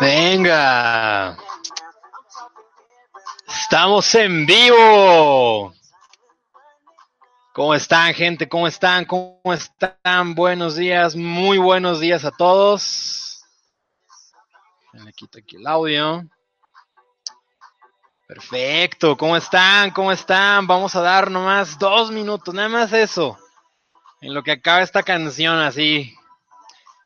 Venga. Estamos en vivo. ¿Cómo están, gente? ¿Cómo están? ¿Cómo están? Buenos días, muy buenos días a todos. Le quito aquí el audio. Perfecto, ¿cómo están? ¿Cómo están? Vamos a dar nomás dos minutos, nada más eso. En lo que acaba esta canción así,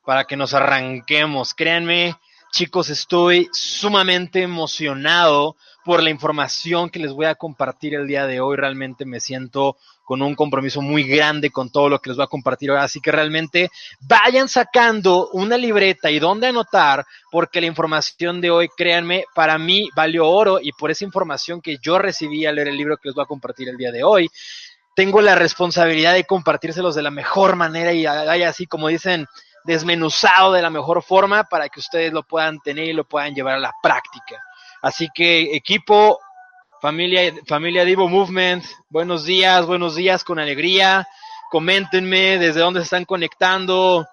para que nos arranquemos. Créanme, chicos, estoy sumamente emocionado por la información que les voy a compartir el día de hoy. Realmente me siento con un compromiso muy grande con todo lo que les voy a compartir hoy. Así que realmente vayan sacando una libreta y dónde anotar, porque la información de hoy, créanme, para mí valió oro y por esa información que yo recibí al leer el libro que les voy a compartir el día de hoy, tengo la responsabilidad de compartírselos de la mejor manera y así como dicen, desmenuzado de la mejor forma para que ustedes lo puedan tener y lo puedan llevar a la práctica. Así que equipo, familia, familia Divo Movement, buenos días, buenos días con alegría. Coméntenme desde dónde se están conectando.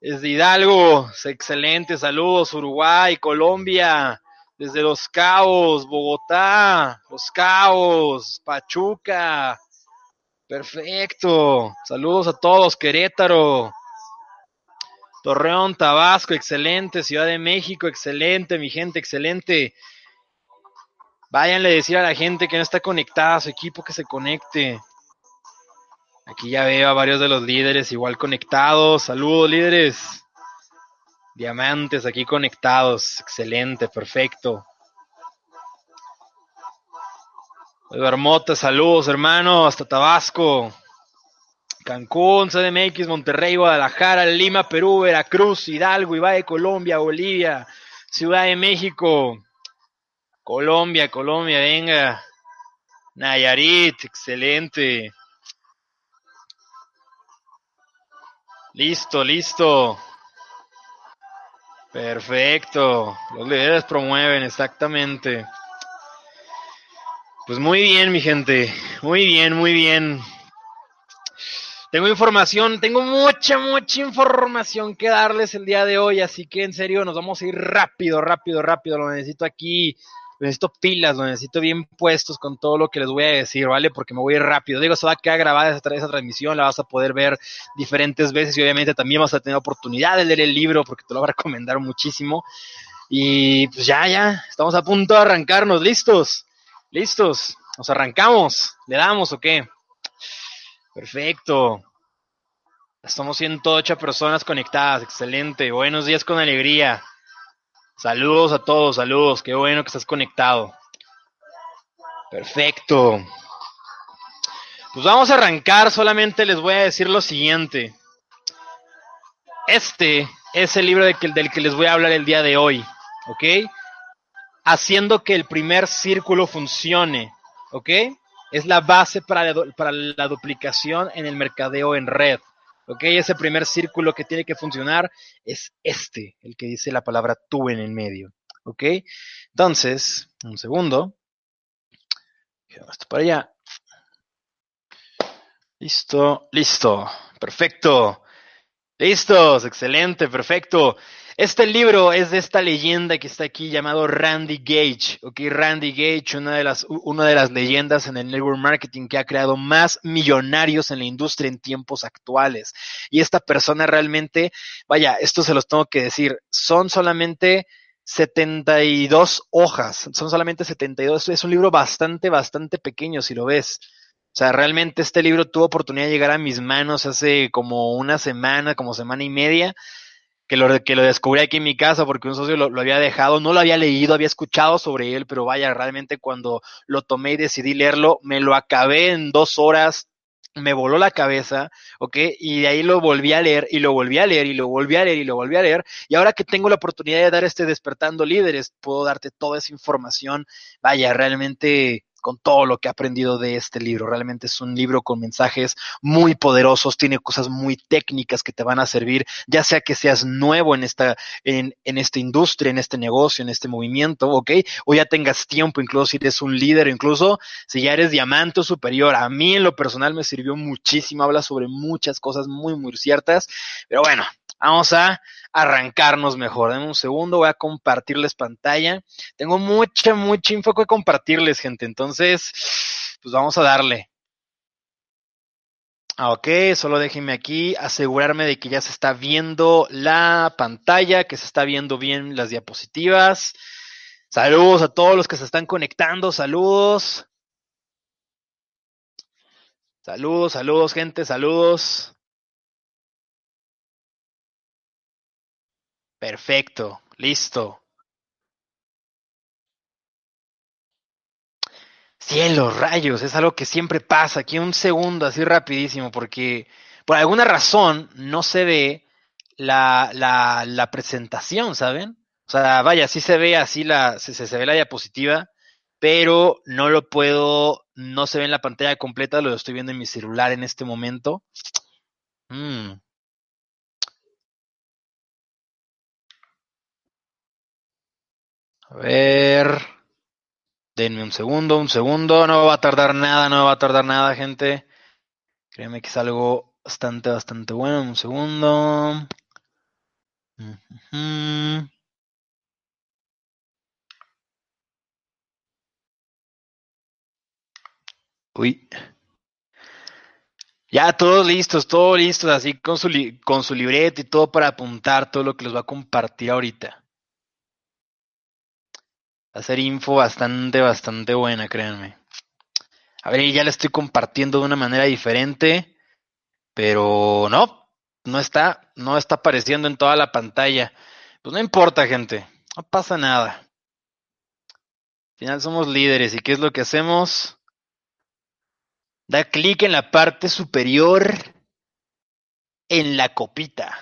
Desde Hidalgo, excelente, saludos, Uruguay, Colombia, desde Los Cabos, Bogotá, Los Cabos, Pachuca. Perfecto. Saludos a todos, Querétaro. Torreón, Tabasco, excelente. Ciudad de México, excelente. Mi gente, excelente. Váyanle a decir a la gente que no está conectada, a su equipo que se conecte. Aquí ya veo a varios de los líderes igual conectados. Saludos, líderes. Diamantes aquí conectados. Excelente, perfecto. Eduardo saludos, hermano, hasta Tabasco. Cancún, CDMX, Monterrey, Guadalajara, Lima, Perú, Veracruz, Hidalgo, Ibae, Colombia, Bolivia, Ciudad de México, Colombia, Colombia, venga. Nayarit, excelente. Listo, listo. Perfecto. Los líderes promueven, exactamente. Pues muy bien, mi gente. Muy bien, muy bien. Tengo información, tengo mucha, mucha información que darles el día de hoy, así que en serio nos vamos a ir rápido, rápido, rápido. Lo necesito aquí, lo necesito pilas, lo necesito bien puestos con todo lo que les voy a decir, ¿vale? Porque me voy a ir rápido. Digo, se va a quedar grabada esa, transmisión, la vas a poder ver diferentes veces y obviamente también vas a tener oportunidad de leer el libro porque te lo voy a recomendar muchísimo. Y pues ya, ya, estamos a punto de arrancarnos, listos, listos, nos arrancamos, le damos o qué. Perfecto. Estamos 108 personas conectadas. Excelente. Buenos días con alegría. Saludos a todos, saludos. Qué bueno que estás conectado. Perfecto. Pues vamos a arrancar. Solamente les voy a decir lo siguiente. Este es el libro del que les voy a hablar el día de hoy. ¿Ok? Haciendo que el primer círculo funcione. ¿Ok? Es la base para la, duplicación en el mercadeo en red. ¿Ok? Ese primer círculo que tiene que funcionar es este, el que dice la palabra tú en el medio. ¿Ok? Entonces, un segundo. Esto para allá. Listo, listo. Perfecto. Listos, excelente, perfecto. Este libro es de esta leyenda que está aquí llamado Randy Gage. Ok, Randy Gage, una de las, una de las leyendas en el network marketing que ha creado más millonarios en la industria en tiempos actuales. Y esta persona realmente, vaya, esto se los tengo que decir, son solamente 72 hojas, son solamente 72. Es un libro bastante, bastante pequeño si lo ves. O sea, realmente este libro tuvo oportunidad de llegar a mis manos hace como una semana, como semana y media que lo, que lo descubrí aquí en mi casa porque un socio lo, había dejado, no lo había leído, había escuchado sobre él, pero vaya, realmente cuando lo tomé y decidí leerlo, me lo acabé en dos horas, me voló la cabeza, ¿ok? Y de ahí lo volví a leer y lo volví a leer y lo volví a leer y lo volví a leer. Y ahora que tengo la oportunidad de dar este despertando líderes, puedo darte toda esa información. Vaya, realmente con todo lo que he aprendido de este libro. Realmente es un libro con mensajes muy poderosos, tiene cosas muy técnicas que te van a servir, ya sea que seas nuevo en esta, en, en industria, en este negocio, en este movimiento, ¿ok? O ya tengas tiempo, incluso si eres un líder, incluso si ya eres diamante superior. A mí en lo personal me sirvió muchísimo, habla sobre muchas cosas muy, muy ciertas, pero bueno, Vamos a arrancarnos mejor. Denme un segundo, voy a compartirles pantalla. Tengo mucha, mucha info que compartirles, gente. Entonces, pues vamos a darle. Ah, ok, solo déjenme aquí asegurarme de que ya se está viendo la pantalla, que se está viendo bien las diapositivas. Saludos a todos los que se están conectando, saludos. Saludos, saludos, gente, saludos. Perfecto, listo. Cielos, rayos, es algo que siempre pasa. Aquí un segundo, así rapidísimo, porque por alguna razón no se ve la, la, presentación, ¿saben? O sea, vaya, sí se ve así la, se, se ve la diapositiva, pero no lo puedo, no se ve en la pantalla completa, lo estoy viendo en mi celular en este momento. Mm. A ver. Denme un segundo, un segundo. No va a tardar nada, no va a tardar nada, gente. Créeme que es algo bastante, bastante bueno. Un segundo. Uy. Ya todos listos, todos listos, así con su, con su libreta y todo para apuntar todo lo que les va a compartir ahorita. Ser info bastante, bastante buena, créanme. A ver, ya la estoy compartiendo de una manera diferente, pero no, no está, no está apareciendo en toda la pantalla. Pues no importa, gente, no pasa nada. Al final somos líderes y ¿qué es lo que hacemos? Da clic en la parte superior en la copita.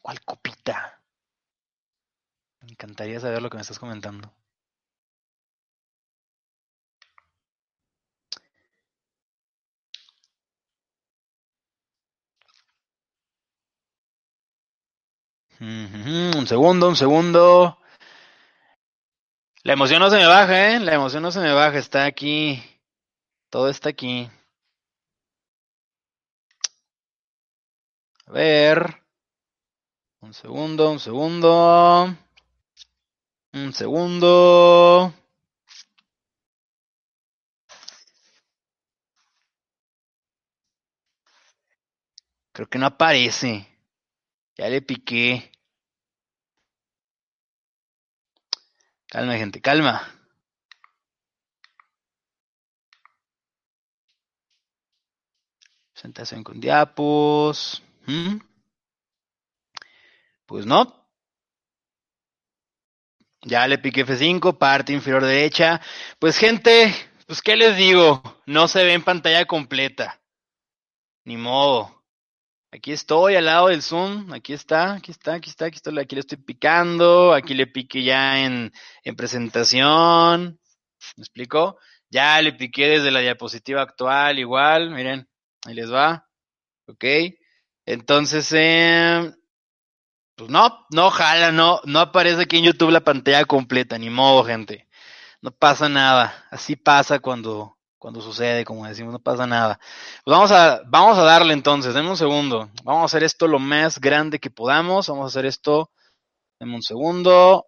¿Cuál copita? Me encantaría saber lo que me estás comentando. Un segundo, un segundo. La emoción no se me baja, ¿eh? La emoción no se me baja, está aquí. Todo está aquí. A ver. Un segundo, un segundo. Un segundo. Creo que no aparece. Ya le piqué. Calma, gente, calma. Presentación con diapos. ¿Mm? Pues no, ya le piqué F5, parte inferior derecha. Pues gente, pues qué les digo, no se ve en pantalla completa. Ni modo. Aquí estoy al lado del zoom, aquí está, aquí está, aquí está, aquí le estoy picando, aquí le piqué ya en, en presentación. ¿Me explico? Ya le piqué desde la diapositiva actual, igual, miren, ahí les va. Ok. Entonces, eh, pues no, no jala, no, no aparece aquí en YouTube la pantalla completa, ni modo, gente. No pasa nada. Así pasa cuando, cuando sucede, como decimos, no pasa nada. Pues vamos a, vamos a darle entonces, denme un segundo. Vamos a hacer esto lo más grande que podamos. Vamos a hacer esto. Denme un segundo.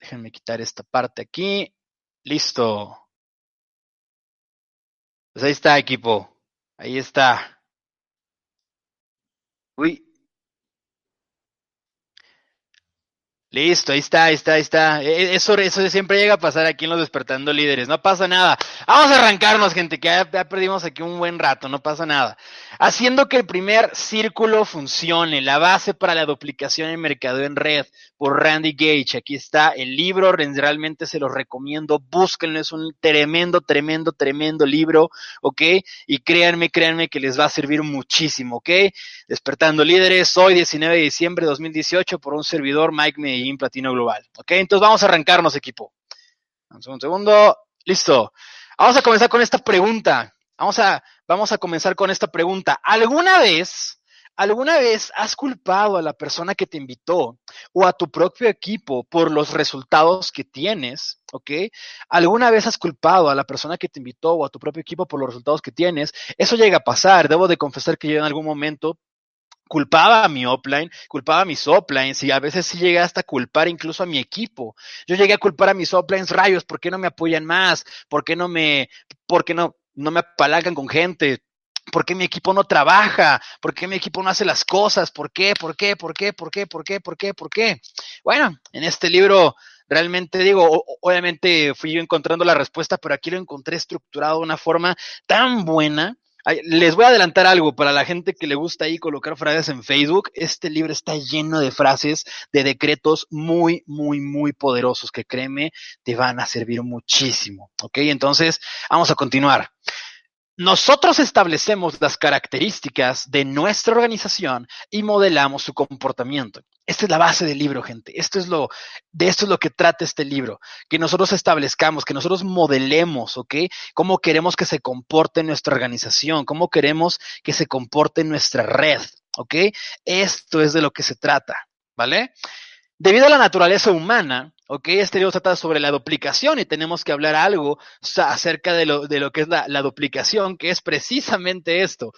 Déjenme quitar esta parte aquí. Listo. Pues ahí está, equipo. Ahí está. Uy, Listo, ahí está, ahí está, ahí está. E, e, eso, eso siempre llega a pasar aquí en los Despertando Líderes. No pasa nada. Vamos a arrancarnos, gente, que ya, perdimos aquí un buen rato, no pasa nada. Haciendo que el primer círculo funcione, la base para la duplicación en mercado en red, por Randy Gage. Aquí está el libro, realmente se lo recomiendo. Búsquenlo, es un tremendo, tremendo, tremendo libro, ¿ok? Y créanme, créanme que les va a servir muchísimo, ¿ok? Despertando Líderes, hoy 19 de diciembre de 2018 por un servidor, Mike Platino Global. ¿Ok? Entonces vamos a arrancarnos, equipo. Un segundo. Listo. Vamos a comenzar con esta pregunta. Vamos a, vamos a comenzar con esta pregunta. ¿Alguna vez, alguna vez has culpado a la persona que te invitó o a tu propio equipo por los resultados que tienes? ¿Ok? ¿Alguna vez has culpado a la persona que te invitó o a tu propio equipo por los resultados que tienes? Eso llega a pasar. Debo de confesar que yo en algún momento culpaba a mi offline, culpaba a mis offlines y a veces sí llegué hasta culpar incluso a mi equipo. Yo llegué a culpar a mis offlines, rayos, ¿por qué no me apoyan más? ¿Por qué no me, por qué no, no me apalancan con gente? ¿Por qué mi equipo no trabaja? ¿Por qué mi equipo no hace las cosas? ¿Por qué? ¿Por qué? ¿Por qué? ¿Por qué? ¿Por qué? ¿Por qué? ¿Por qué? Bueno, en este libro realmente digo, obviamente fui yo encontrando la respuesta, pero aquí lo encontré estructurado de una forma tan buena les voy a adelantar algo para la gente que le gusta ahí colocar frases en Facebook. Este libro está lleno de frases, de decretos muy, muy, muy poderosos que créeme, te van a servir muchísimo. ¿Ok? Entonces, vamos a continuar. Nosotros establecemos las características de nuestra organización y modelamos su comportamiento. Esta es la base del libro, gente. Esto es lo, de esto es lo que trata este libro. Que nosotros establezcamos, que nosotros modelemos, ¿ok? Cómo queremos que se comporte nuestra organización, cómo queremos que se comporte nuestra red, ¿ok? Esto es de lo que se trata, ¿vale? Debido a la naturaleza humana, ¿ok? Este libro trata sobre la duplicación y tenemos que hablar algo acerca de lo, de lo que es la, la duplicación, que es precisamente esto.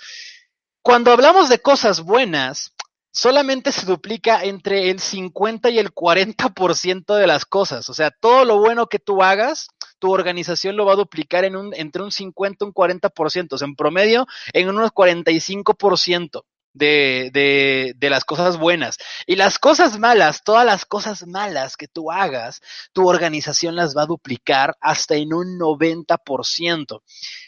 Cuando hablamos de cosas buenas, solamente se duplica entre el 50 y el 40% de las cosas. O sea, todo lo bueno que tú hagas, tu organización lo va a duplicar en un, entre un 50 y un 40%. O sea, en promedio, en unos 45% de, de, las cosas buenas. Y las cosas malas, todas las cosas malas que tú hagas, tu organización las va a duplicar hasta en un 90%.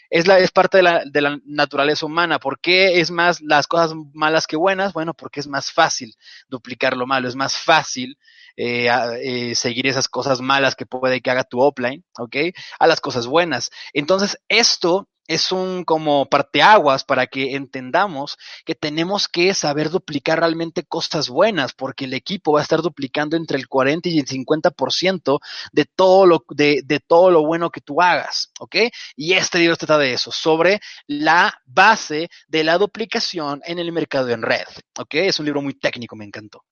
Es, la, es parte de la, de la naturaleza humana. ¿Por qué es más las cosas malas que buenas? Bueno, porque es más fácil duplicar lo malo, es más fácil eh, eh, seguir esas cosas malas que puede que haga tu offline, ¿ok? A las cosas buenas. Entonces, esto es un como parteaguas para que entendamos que tenemos que saber duplicar realmente cosas buenas, porque el equipo va a estar duplicando entre el 40 y el 50% de todo lo, de, de todo lo bueno que tú hagas, ¿ok? Y este libro trata de eso, sobre la base de la duplicación en el mercado en red, ¿ok? Es un libro muy técnico, me encantó.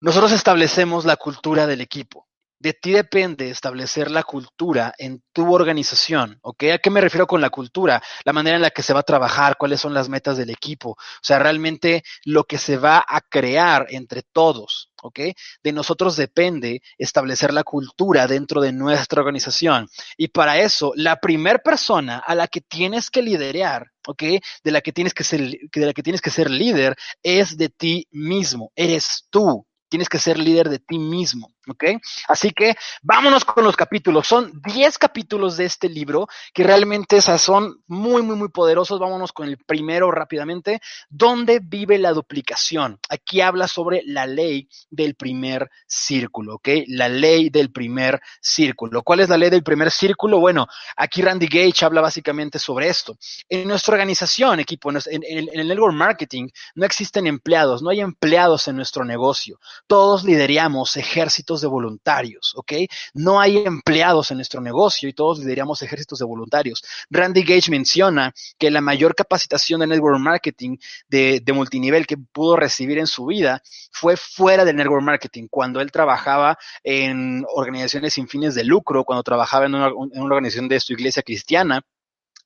Nosotros establecemos la cultura del equipo. De ti depende establecer la cultura en tu organización, ¿ok? ¿A qué me refiero con la cultura? La manera en la que se va a trabajar, cuáles son las metas del equipo, o sea, realmente lo que se va a crear entre todos, ¿ok? De nosotros depende establecer la cultura dentro de nuestra organización. Y para eso, la primera persona a la que tienes que liderar, ¿ok? De la que tienes que ser, de la que tienes que ser líder es de ti mismo, eres tú. Tienes que ser líder de ti mismo. ¿Ok? Así que vámonos con los capítulos. Son 10 capítulos de este libro que realmente son muy, muy, muy poderosos. Vámonos con el primero rápidamente. ¿Dónde vive la duplicación? Aquí habla sobre la ley del primer círculo, ¿ok? La ley del primer círculo. ¿Cuál es la ley del primer círculo? Bueno, aquí Randy Gage habla básicamente sobre esto. En nuestra organización, equipo, en, en el network marketing, no existen empleados, no hay empleados en nuestro negocio. Todos lideramos ejércitos de voluntarios, ¿ok? No hay empleados en nuestro negocio y todos lideramos ejércitos de voluntarios. Randy Gage menciona que la mayor capacitación de network marketing de, multinivel que pudo recibir en su vida fue fuera del network marketing, cuando él trabajaba en organizaciones sin fines de lucro, cuando trabajaba en una, en una organización de su iglesia cristiana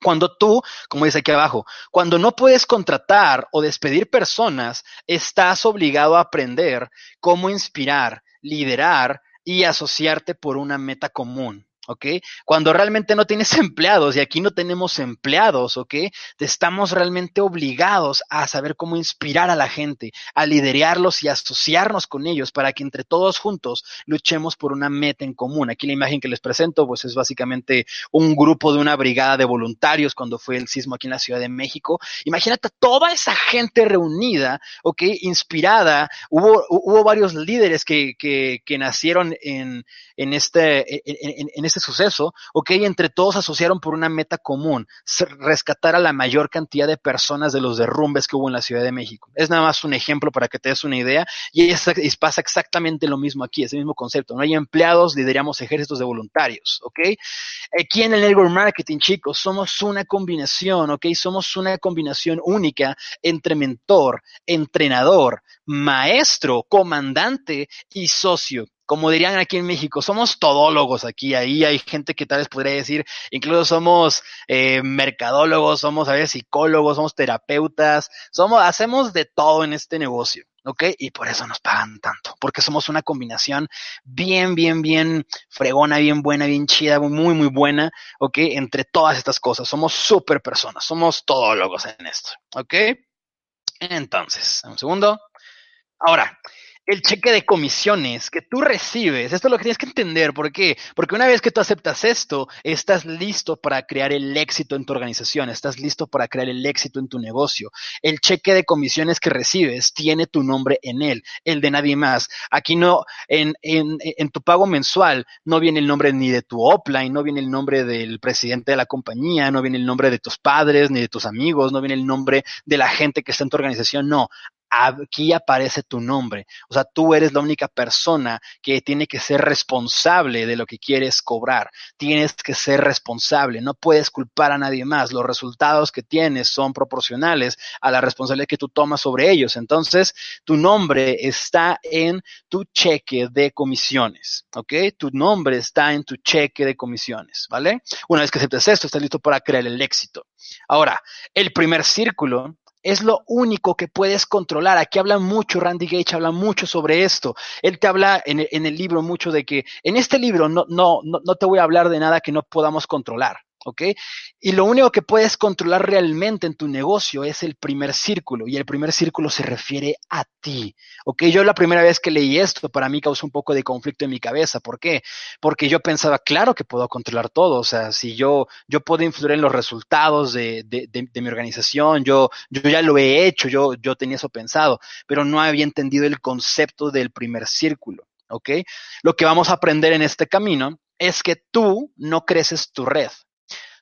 cuando tú, como dice aquí abajo, cuando no puedes contratar o despedir personas, estás obligado a aprender cómo inspirar, liderar y asociarte por una meta común. ¿Ok? Cuando realmente no tienes empleados y aquí no tenemos empleados, ¿ok? Estamos realmente obligados a saber cómo inspirar a la gente, a liderarlos y asociarnos con ellos para que entre todos juntos luchemos por una meta en común. Aquí la imagen que les presento, pues es básicamente un grupo de una brigada de voluntarios cuando fue el sismo aquí en la Ciudad de México. Imagínate toda esa gente reunida, ¿ok? Inspirada. Hubo, hubo varios líderes que, que, que nacieron en, en este, en, este suceso, ok, entre todos asociaron por una meta común, rescatar a la mayor cantidad de personas de los derrumbes que hubo en la Ciudad de México. Es nada más un ejemplo para que te des una idea y, pasa exactamente lo mismo aquí, es el mismo concepto. No hay empleados, lideramos ejércitos de voluntarios, ok. Aquí en el network marketing, chicos, somos una combinación, ok, somos una combinación única entre mentor, entrenador, maestro, comandante y socio como dirían aquí en México, somos todólogos aquí, ahí hay gente que tal vez podría decir, incluso somos eh, mercadólogos, somos a veces psicólogos, somos terapeutas, somos, hacemos de todo en este negocio. ¿ok? Y por eso nos pagan tanto, porque somos una combinación bien, bien, bien fregona, bien buena, bien chida, muy, muy buena, ¿ok? Entre todas estas cosas, somos súper personas, somos todólogos en esto, ¿ok? Entonces, un segundo. Ahora, el cheque de comisiones que tú recibes, esto es lo que tienes que entender, ¿por qué? Porque una vez que tú aceptas esto, estás listo para crear el éxito en tu organización, estás listo para crear el éxito en tu negocio. El cheque de comisiones que recibes tiene tu nombre en él, el de nadie más. Aquí no, en, en, en tu pago mensual, no viene el nombre ni de tu offline, no viene el nombre del presidente de la compañía, no viene el nombre de tus padres, ni de tus amigos, no viene el nombre de la gente que está en tu organización, no aquí aparece tu nombre. O sea, tú eres la única persona que tiene que ser responsable de lo que quieres cobrar. Tienes que ser responsable. No puedes culpar a nadie más. Los resultados que tienes son proporcionales a la responsabilidad que tú tomas sobre ellos. Entonces, tu nombre está en tu cheque de comisiones. ¿Ok? Tu nombre está en tu cheque de comisiones. ¿Vale? Una vez que aceptes esto, estás listo para crear el éxito. Ahora, el primer círculo es lo único que puedes controlar. Aquí habla mucho, Randy Gage habla mucho sobre esto. Él te habla en el, en el libro mucho de que en este libro no, no, no, no te voy a hablar de nada que no podamos controlar. ¿Ok? Y lo único que puedes controlar realmente en tu negocio es el primer círculo, y el primer círculo se refiere a ti, ¿ok? Yo la primera vez que leí esto, para mí causó un poco de conflicto en mi cabeza, ¿por qué? Porque yo pensaba, claro que puedo controlar todo, o sea, si yo, yo puedo influir en los resultados de, de, mi organización, yo, yo ya lo he hecho, yo, yo tenía eso pensado, pero no había entendido el concepto del primer círculo, ¿ok? Lo que vamos a aprender en este camino es que tú no creces tu red,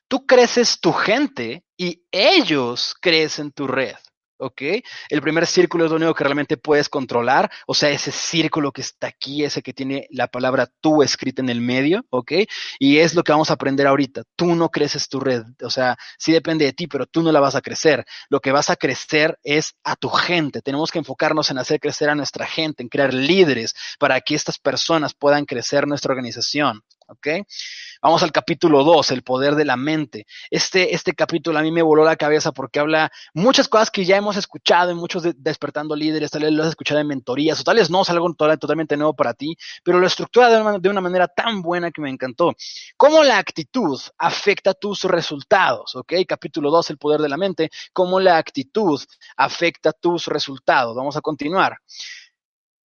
Tú creces tu gente y ellos crecen tu red. ¿ok? El primer círculo es lo único que realmente puedes controlar, o sea, ese círculo que está aquí, ese que tiene la palabra tú escrita en el medio, ¿ok? Y es lo que vamos a aprender ahorita. Tú no creces tu red, o sea, sí depende de ti, pero tú no la vas a crecer. Lo que vas a crecer es a tu gente. Tenemos que enfocarnos en hacer crecer a nuestra gente, en crear líderes para que estas personas puedan crecer nuestra organización, ¿ok? Vamos al capítulo 2, el poder de la mente. Este, este capítulo a mí me voló la cabeza porque habla muchas cosas que ya hemos escuchado en muchos de, despertando líderes, tal vez lo has escuchado en mentorías, o tal vez no, es algo totalmente nuevo para ti, pero lo estructura de una, de una manera tan buena que me encantó. ¿Cómo la actitud afecta tus resultados? ¿Ok? Capítulo 2, el poder de la mente. ¿Cómo la actitud afecta tus resultados? Vamos a continuar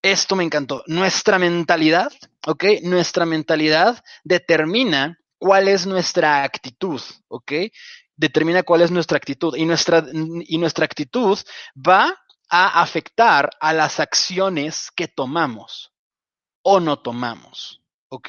esto me encantó. Nuestra mentalidad, ¿ok? Nuestra mentalidad determina cuál es nuestra actitud, ¿ok? Determina cuál es nuestra actitud y nuestra, y nuestra actitud va a afectar a las acciones que tomamos o no tomamos. ¿ok?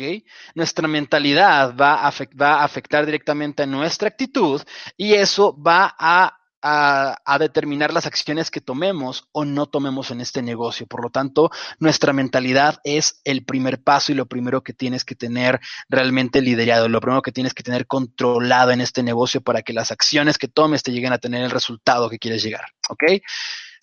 Nuestra mentalidad va a, va a, afectar directamente a nuestra actitud y eso va a a, determinar las acciones que tomemos o no tomemos en este negocio. Por lo tanto, nuestra mentalidad es el primer paso y lo primero que tienes que tener realmente liderado, lo primero que tienes que tener controlado en este negocio para que las acciones que tomes te lleguen a tener el resultado que quieres llegar. ¿Ok?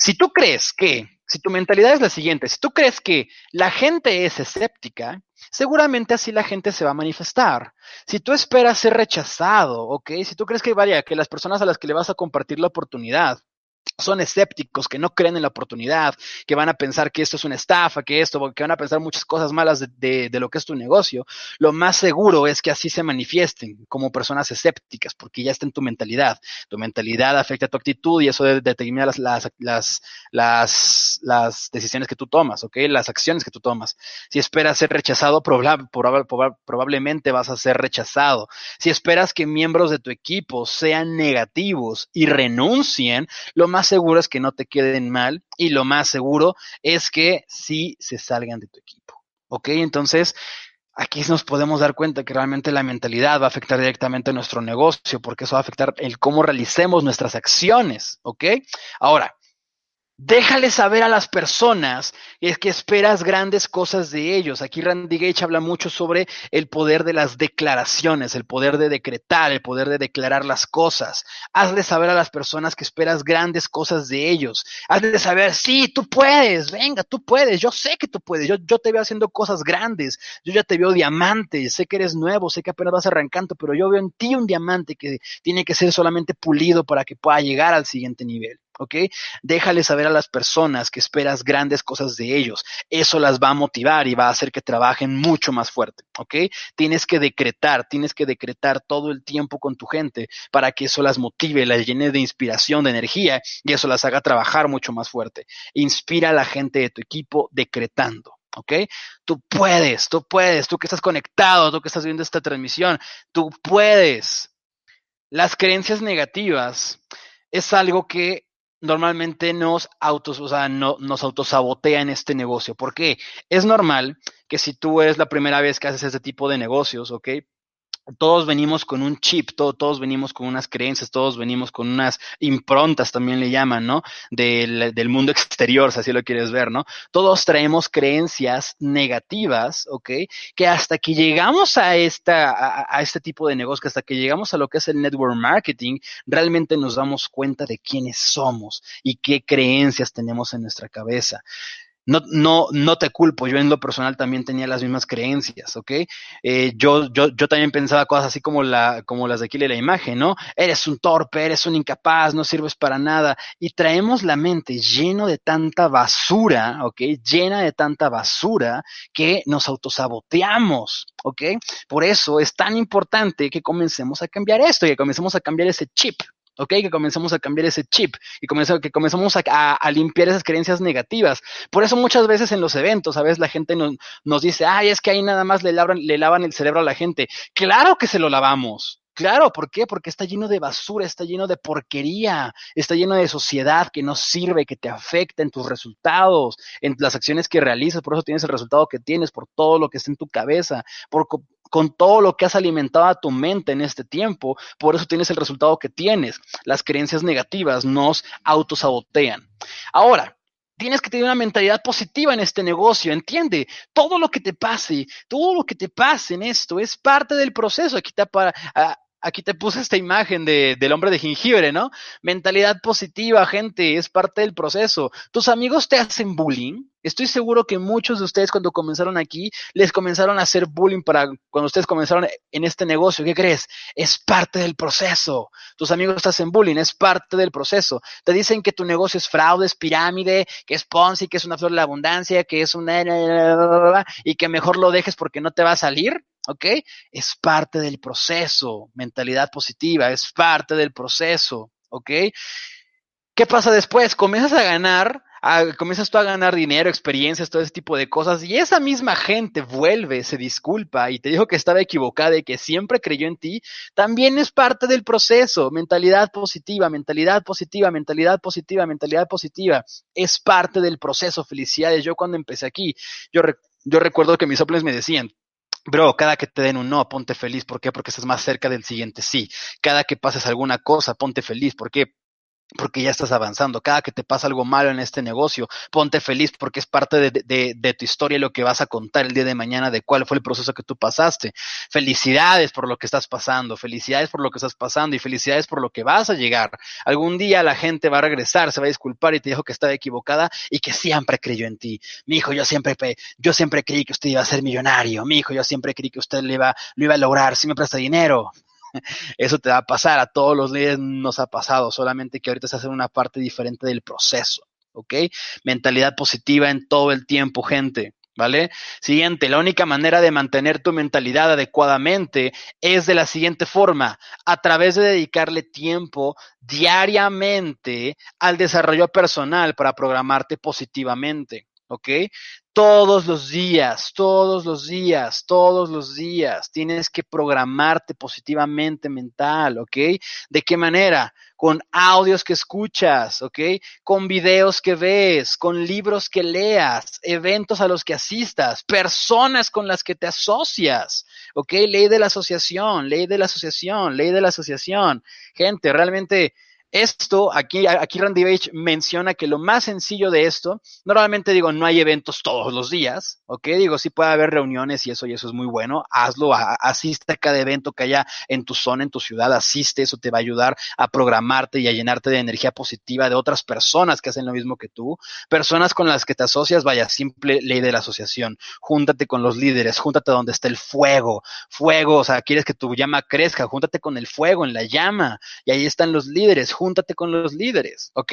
Si tú crees que, si tu mentalidad es la siguiente, si tú crees que la gente es escéptica, seguramente así la gente se va a manifestar. Si tú esperas ser rechazado, ¿ok? Si tú crees que, vaya, que las personas a las que le vas a compartir la oportunidad son escépticos, que no creen en la oportunidad, que van a pensar que esto es una estafa, que esto, que van a pensar muchas cosas malas de, lo que es tu negocio, lo más seguro es que así se manifiesten como personas escépticas, porque ya está en tu mentalidad. Tu mentalidad afecta a tu actitud y eso determina las, decisiones que tú tomas, ¿ok? Las acciones que tú tomas. Si esperas ser rechazado, probable, probable, probablemente vas a ser rechazado. Si esperas que miembros de tu equipo sean negativos y renuncien, lo más seguro es que no te queden mal y lo más seguro es que sí se salgan de tu equipo. ¿Ok? Entonces, aquí nos podemos dar cuenta que realmente la mentalidad va a afectar directamente a nuestro negocio, porque eso va a afectar el cómo realicemos nuestras acciones, ¿ok? Ahora, Déjale saber a las personas es que esperas grandes cosas de ellos. Aquí Randy Gage habla mucho sobre el poder de las declaraciones, el poder de decretar, el poder de declarar las cosas. Hazle saber a las personas que esperas grandes cosas de ellos. Hazle saber, sí, tú puedes, venga, tú puedes, yo sé que tú puedes, yo, yo te veo haciendo cosas grandes, yo ya te veo diamante, sé que eres nuevo, sé que apenas vas arrancando, pero yo veo en ti un diamante que tiene que ser solamente pulido para que pueda llegar al siguiente nivel. ¿Ok? Déjale saber a las personas que esperas grandes cosas de ellos. Eso las va a motivar y va a hacer que trabajen mucho más fuerte, ¿ok? Tienes que decretar, tienes que decretar todo el tiempo con tu gente para que eso las motive, las llene de inspiración, de energía y eso las haga trabajar mucho más fuerte. Inspira a la gente de tu equipo decretando. ¿ok? Tú puedes, tú puedes, tú que estás conectado, tú que estás viendo esta transmisión, tú puedes. Las creencias negativas es algo que normalmente nos autos, o sea, no, nos autosabotea en este negocio. ¿Por qué? Es normal que si tú eres la primera vez que haces este tipo de negocios, ¿ok? Todos venimos con un chip, todos venimos con unas creencias, todos venimos con unas improntas, también le llaman, ¿no? Del, mundo exterior, si así lo quieres ver, ¿no? Todos traemos creencias negativas, ¿ok? Que hasta que llegamos a, esta, a este tipo de negocio, hasta que llegamos a lo que es el network marketing, realmente nos damos cuenta de quiénes somos y qué creencias tenemos en nuestra cabeza no, no, no te culpo, yo en lo personal también tenía las mismas creencias, ¿ok? Eh, yo, yo, yo también pensaba cosas así como, la, como las de aquí de la imagen, ¿no? Eres un torpe, eres un incapaz, no sirves para nada. Y traemos la mente lleno de tanta basura, ¿ok? Llena de tanta basura que nos autosaboteamos, ¿ok? Por eso es tan importante que comencemos a cambiar esto, que comencemos a cambiar ese chip, ¿ok? Que comenzamos a cambiar ese chip y que comenzamos a, limpiar esas creencias negativas. Por eso muchas veces en los eventos, a veces la gente nos, nos dice, ay, es que ahí nada más le lavan, le lavan el cerebro a la gente. Claro que se lo lavamos. Claro, ¿por qué? Porque está lleno de basura, está lleno de porquería, está lleno de sociedad que no sirve, que te afecta en tus resultados, en las acciones que realizas, por eso tienes el resultado que tienes, por todo lo que está en tu cabeza, por, con todo lo que has alimentado a tu mente en este tiempo, por eso tienes el resultado que tienes. Las creencias negativas nos autosabotean. Ahora, tienes que tener una mentalidad positiva en este negocio, entiende, todo lo que te pase, todo lo que te pase en esto es parte del proceso. Aquí te puse esta imagen de, del hombre de jengibre, ¿no? Mentalidad positiva, gente, es parte del proceso. ¿Tus amigos te hacen bullying? Estoy seguro que muchos de ustedes cuando comenzaron aquí, les comenzaron a hacer bullying para cuando ustedes comenzaron en este negocio. ¿Qué crees? Es parte del proceso. Tus amigos te hacen bullying, es parte del proceso. Te dicen que tu negocio es fraude, es pirámide, que es Ponzi, que es una flor de la abundancia, que es una... y que mejor lo dejes porque no te va a salir. ¿ok? Es parte del proceso, mentalidad positiva, es parte del proceso, ¿ok? ¿Qué pasa después? Comienzas a ganar, comienzas tú a ganar dinero, experiencias, todo ese tipo de cosas, y esa misma gente vuelve, se disculpa y te dijo que estaba equivocada y que siempre creyó en ti, también es parte del proceso. Mentalidad positiva, mentalidad positiva, mentalidad positiva, mentalidad positiva, es parte del proceso. Felicidades. Yo cuando empecé aquí, yo, yo recuerdo que mis soples me decían, Bro, cada que te den un no, ponte feliz. ¿Por qué? Porque estás más cerca del siguiente sí. Cada que pases alguna cosa, ponte feliz. ¿Por qué? Porque ya estás avanzando. Cada que te pasa algo malo en este negocio, ponte feliz porque es parte de, tu historia lo que vas a contar el día de mañana de cuál fue el proceso que tú pasaste. Felicidades por lo que estás pasando, felicidades por lo que estás pasando y felicidades por lo que vas a llegar. Algún día la gente va a regresar, se va a disculpar y te dijo que estaba equivocada y que siempre creyó en ti. Mi hijo, yo siempre, yo siempre creí que usted iba a ser millonario. Mi hijo, yo siempre creí que usted lo iba, lo iba a lograr. Si me presta dinero. Eso te va a pasar, a todos los líderes nos ha pasado, solamente que ahorita se hace una parte diferente del proceso, ¿ok? Mentalidad positiva en todo el tiempo, gente. ¿Vale? Siguiente, la única manera de mantener tu mentalidad adecuadamente es de la siguiente forma, a través de dedicarle tiempo diariamente al desarrollo personal para programarte positivamente. ¿ok? Todos los días, todos los días, todos los días tienes que programarte positivamente mental, ¿ok? ¿De qué manera? Con audios que escuchas, ¿ok? Con videos que ves, con libros que leas, eventos a los que asistas, personas con las que te asocias, ¿ok? Ley de la asociación, ley de la asociación, ley de la asociación. Gente, realmente esto, aquí, aquí Randy Page menciona que lo más sencillo de esto, normalmente digo, no hay eventos todos los días, ¿ok? Digo, sí puede haber reuniones y eso, y eso es muy bueno, hazlo, asiste a cada evento que haya en tu zona, en tu ciudad, asiste, eso te va a ayudar a programarte y a llenarte de energía positiva de otras personas que hacen lo mismo que tú, personas con las que te asocias, vaya, simple ley de la asociación, júntate con los líderes, júntate donde está el fuego, fuego, o sea, quieres que tu llama crezca, júntate con el fuego, en la llama, y ahí están los líderes, júntate con los líderes, ¿ok?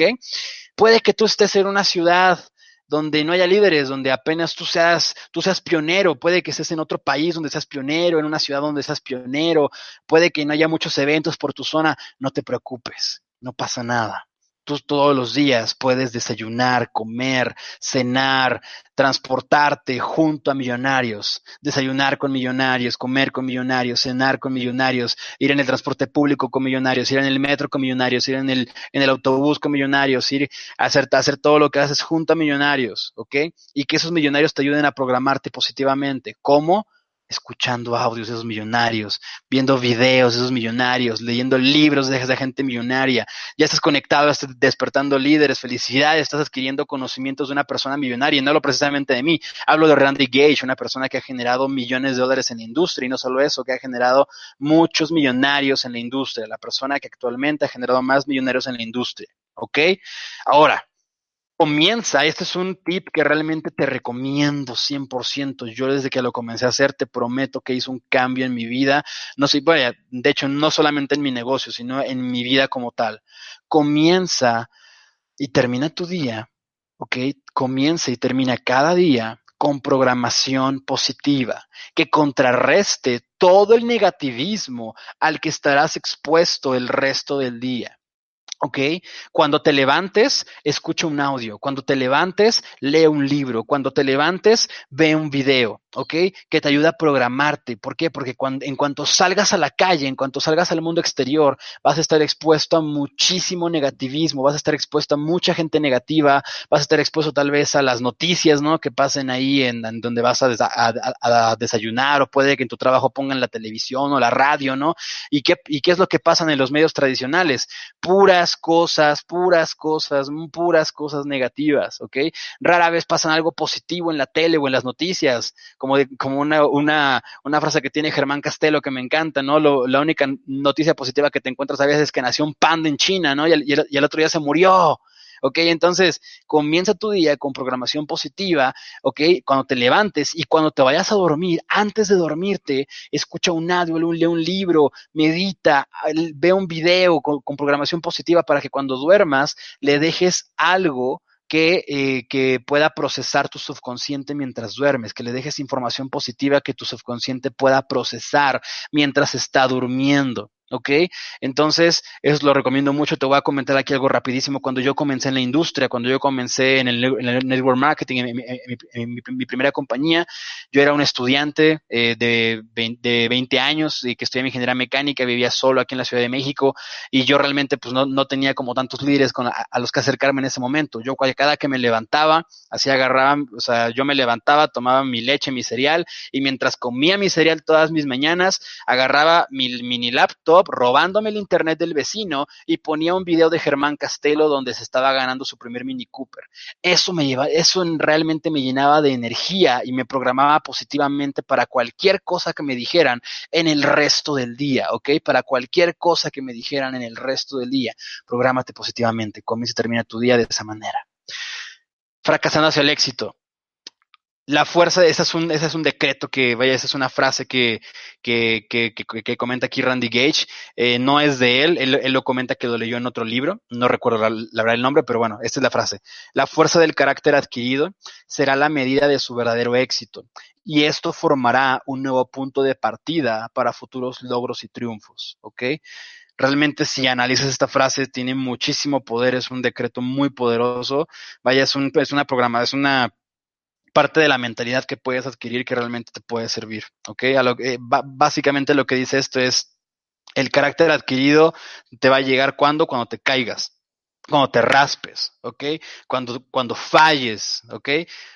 Puede que tú estés en una ciudad donde no haya líderes, donde apenas tú seas, tú seas pionero, puede que estés en otro país donde seas pionero, en una ciudad donde seas pionero, puede que no haya muchos eventos por tu zona, no te preocupes, no pasa nada tú todos los días puedes desayunar, comer, cenar, transportarte junto a millonarios, desayunar con millonarios, comer con millonarios, cenar con millonarios, ir en el transporte público con millonarios, ir en el metro con millonarios, ir en el, en el autobús con millonarios, ir hacer, hacer todo lo que haces junto a millonarios, ¿ok? Y que esos millonarios te ayuden a programarte positivamente. ¿Cómo? Escuchando audios de esos millonarios, viendo videos de esos millonarios, leyendo libros de esa gente millonaria. Ya estás conectado, estás despertando líderes, felicidades, estás adquiriendo conocimientos de una persona millonaria, y no lo precisamente de mí. Hablo de Randy Gage, una persona que ha generado millones de dólares en la industria, y no solo eso, que ha generado muchos millonarios en la industria, la persona que actualmente ha generado más millonarios en la industria. ¿Ok? Ahora, comienza, este es un tip que realmente te recomiendo 100%. Yo desde que lo comencé a hacer, te prometo que hizo un cambio en mi vida. No sé, vaya, de hecho, no solamente en mi negocio, sino en mi vida como tal. Comienza y termina tu día, ¿ok? Comienza y termina cada día con programación positiva, que contrarreste todo el negativismo al que estarás expuesto el resto del día. ¿Ok? Cuando te levantes, escucha un audio. Cuando te levantes, lee un libro. Cuando te levantes, ve un video. ¿Ok? Que te ayuda a programarte. ¿Por qué? Porque cuando, en cuanto salgas a la calle, en cuanto salgas al mundo exterior, vas a estar expuesto a muchísimo negativismo, vas a estar expuesto a mucha gente negativa, vas a estar expuesto tal vez a las noticias, ¿no? Que pasen ahí en, donde vas a, desayunar o puede que en tu trabajo pongan la televisión o la radio, ¿no? ¿Y qué, ¿Y qué es lo que pasa en los medios tradicionales? Puras cosas, puras cosas, puras cosas negativas, ¿ok? Rara vez pasan algo positivo en la tele o en las noticias, como, como una, una, una frase que tiene Germán Castelo que me encanta, ¿no? Lo, la única noticia positiva que te encuentras a veces es que nació un panda en China, ¿no? Y y el otro día se murió. ¿Ok? Entonces, comienza tu día con programación positiva, ¿ok? Cuando te levantes y cuando te vayas a dormir, antes de dormirte, escucha un audio, lee un libro, medita, ve un video con, programación positiva para que cuando duermas le dejes algo que, eh, que, pueda procesar tu subconsciente mientras duermes, que le dejes información positiva que tu subconsciente pueda procesar mientras está durmiendo. ¿Ok? Entonces, eso lo recomiendo mucho. Te voy a comentar aquí algo rapidísimo. Cuando yo comencé en la industria, cuando yo comencé en el, network marketing, en, mi, primera compañía, yo era un estudiante eh, de, 20, años y que estudiaba ingeniería mecánica, vivía solo aquí en la Ciudad de México y yo realmente pues no, no tenía como tantos líderes con, a, los que acercarme en ese momento. Yo cada que me levantaba, así agarraba, o sea, yo me levantaba, tomaba mi leche, mi cereal y mientras comía mi cereal todas mis mañanas, agarraba mi mini laptop robándome el internet del vecino y ponía un video de Germán Castelo donde se estaba ganando su primer Mini Cooper. Eso me lleva, eso realmente me llenaba de energía y me programaba positivamente para cualquier cosa que me dijeran en el resto del día, ¿ok? Para cualquier cosa que me dijeran en el resto del día. Prográmate positivamente, comienza y termina tu día de esa manera. Fracasando hacia el éxito la fuerza, ese es un, ese es un decreto que, vaya, esa es una frase que, que, que, que comenta aquí Randy Gage. Eh, no es de él, él, lo comenta que lo leyó en otro libro, no recuerdo la, la, verdad el nombre, pero bueno, esta es la frase. La fuerza del carácter adquirido será la medida de su verdadero éxito. Y esto formará un nuevo punto de partida para futuros logros y triunfos, ¿ok? realmente si analizas esta frase tiene muchísimo poder, es un decreto muy poderoso, vaya, es, un, es una programa, es una parte de la mentalidad que puedes adquirir que realmente te puede servir, ¿ok? A lo, eh, básicamente lo que dice esto es, el carácter adquirido te va a llegar cuando, cuando te caigas, cuando te raspes, ¿ok? Cuando, cuando falles, ¿ok?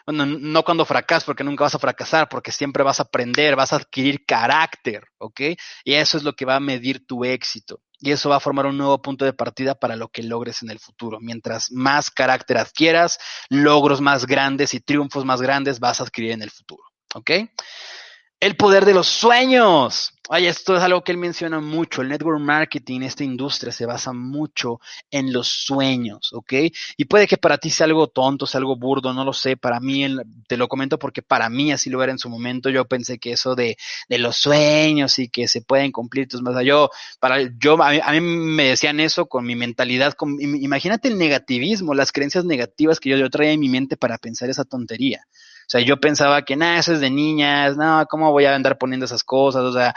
Bueno, no cuando fracasas, porque nunca vas a fracasar, porque siempre vas a aprender, vas a adquirir carácter, ¿ok? Y eso es lo que va a medir tu éxito y eso va a formar un nuevo punto de partida para lo que logres en el futuro. Mientras más carácter adquieras, logros más grandes y triunfos más grandes vas a adquirir en el futuro. ¿Ok? El poder de los sueños. Oye, esto es algo que él menciona mucho. El network marketing, esta industria se basa mucho en los sueños, ¿ok? Y puede que para ti sea algo tonto, sea algo burdo, no lo sé. Para mí, te lo comento porque para mí así lo era en su momento. Yo pensé que eso de, de los sueños y que se pueden cumplir tus más. Yo, para, yo, a mí, me decían eso con mi mentalidad. Imagínate el negativismo, las creencias negativas que yo, yo traía en mi mente para pensar esa tontería. Sea, yo pensaba que nada, eso es de niñas, no, ¿cómo voy a andar poniendo esas cosas? O sea,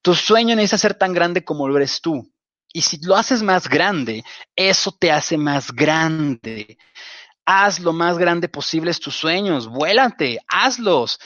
tu sueño necesita ser tan grande como lo eres tú. Y si lo haces más grande, eso te hace más grande. Haz lo más grande posible tus sueños, vuélate, hazlos.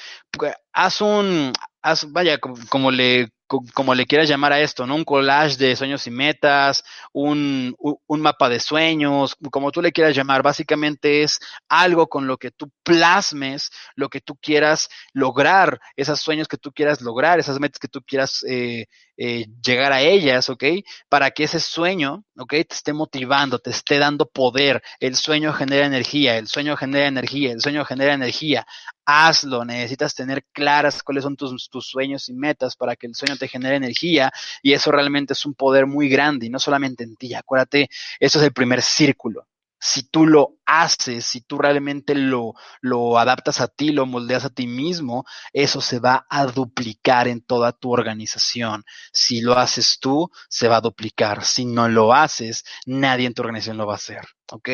Haz un, haz, vaya, como le como le quieras llamar a esto, ¿no? Un collage de sueños y metas, un, un, mapa de sueños, como tú le quieras llamar, básicamente es algo con lo que tú plasmes lo que tú quieras lograr, esos sueños que tú quieras lograr, esas metas que tú quieras eh, eh, llegar a ellas, ¿ok? Para que ese sueño, ¿ok? Te esté motivando, te esté dando poder. El sueño genera energía, el sueño genera energía, el sueño genera energía. Hazlo, necesitas tener claras cuáles son tus, tus sueños y metas para que el sueño te genere energía y eso realmente es un poder muy grande y no solamente en ti. Acuérdate, eso es el primer círculo si tú lo haces, si tú realmente lo, lo adaptas a ti, lo moldeas a ti mismo, eso se va a duplicar en toda tu organización. Si lo haces tú, se va a duplicar. Si no lo haces, nadie en tu organización lo va a hacer. ¿Ok?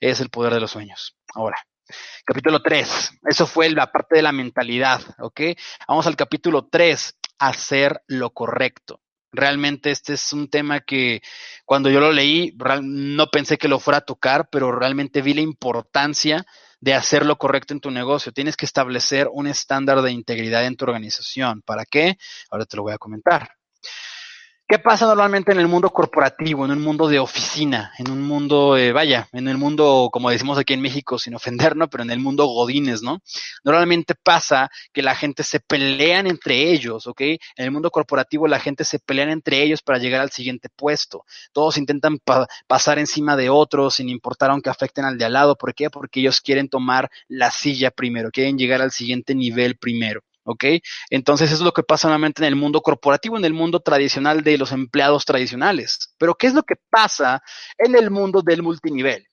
Es el poder de los sueños. Ahora, capítulo 3. Eso fue la parte de la mentalidad. ¿Ok? Vamos al capítulo 3. Hacer lo correcto. Realmente este es un tema que cuando yo lo leí no pensé que lo fuera a tocar, pero realmente vi la importancia de hacer lo correcto en tu negocio. Tienes que establecer un estándar de integridad en tu organización. ¿Para qué? Ahora te lo voy a comentar. ¿Qué pasa normalmente en el mundo corporativo, en un mundo de oficina, en un mundo, eh, vaya, en el mundo, como decimos aquí en México, sin ofendernos, pero en el mundo godines, ¿no? Normalmente pasa que la gente se pelean entre ellos, ¿ok? En el mundo corporativo la gente se pelean entre ellos para llegar al siguiente puesto. Todos intentan pasar encima de otros sin importar aunque afecten al de al lado. ¿Por qué? Porque ellos quieren tomar la silla primero, quieren llegar al siguiente nivel primero. ¿Ok? Entonces es lo que pasa normalmente en el mundo corporativo, en el mundo tradicional de los empleados tradicionales. Pero ¿qué es lo que pasa en el mundo del multinivel?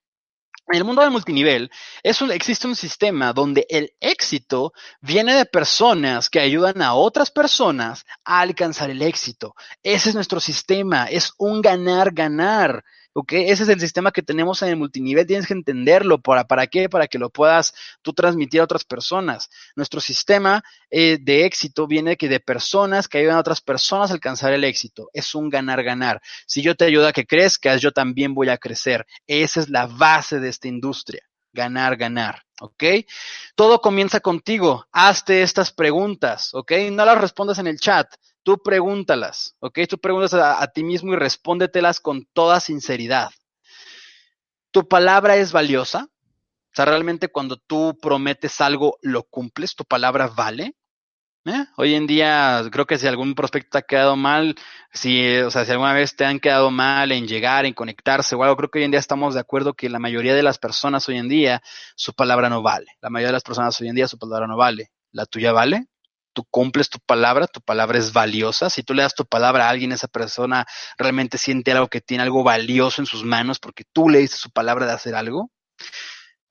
En el mundo del multinivel es existe un sistema donde el éxito viene de personas que ayudan a otras personas a alcanzar el éxito. Ese es nuestro sistema, es un ganar-ganar. ¿Ok? Ese es el sistema que tenemos en el multinivel, tienes que entenderlo. ¿Para, para qué? Para que lo puedas tú transmitir a otras personas. Nuestro sistema eh, de éxito viene que de personas que ayudan a otras personas a alcanzar el éxito. Es un ganar-ganar. Si yo te ayudo a que crezcas, yo también voy a crecer. Esa es la base de esta industria. Ganar, ganar. ¿ok? Todo comienza contigo. Hazte estas preguntas, ¿ok? No las respondas en el chat tú pregúntalas, ¿ok? Tú preguntas a, ti mismo y respóndetelas con toda sinceridad. ¿Tu palabra es valiosa? O sea, realmente cuando tú prometes algo, lo cumples, tu palabra vale. ¿Eh? Hoy en día, creo que si algún prospecto te ha quedado mal, si, o sea, si alguna vez te han quedado mal en llegar, en conectarse o algo, creo que hoy en día estamos de acuerdo que la mayoría de las personas hoy en día, su palabra no vale. La mayoría de las personas hoy en día, su palabra no vale. ¿La tuya vale? tú cumples tu palabra, tu palabra es valiosa. Si tú le das tu palabra a alguien, esa persona realmente siente algo que tiene algo valioso en sus manos porque tú le dices su palabra de hacer algo.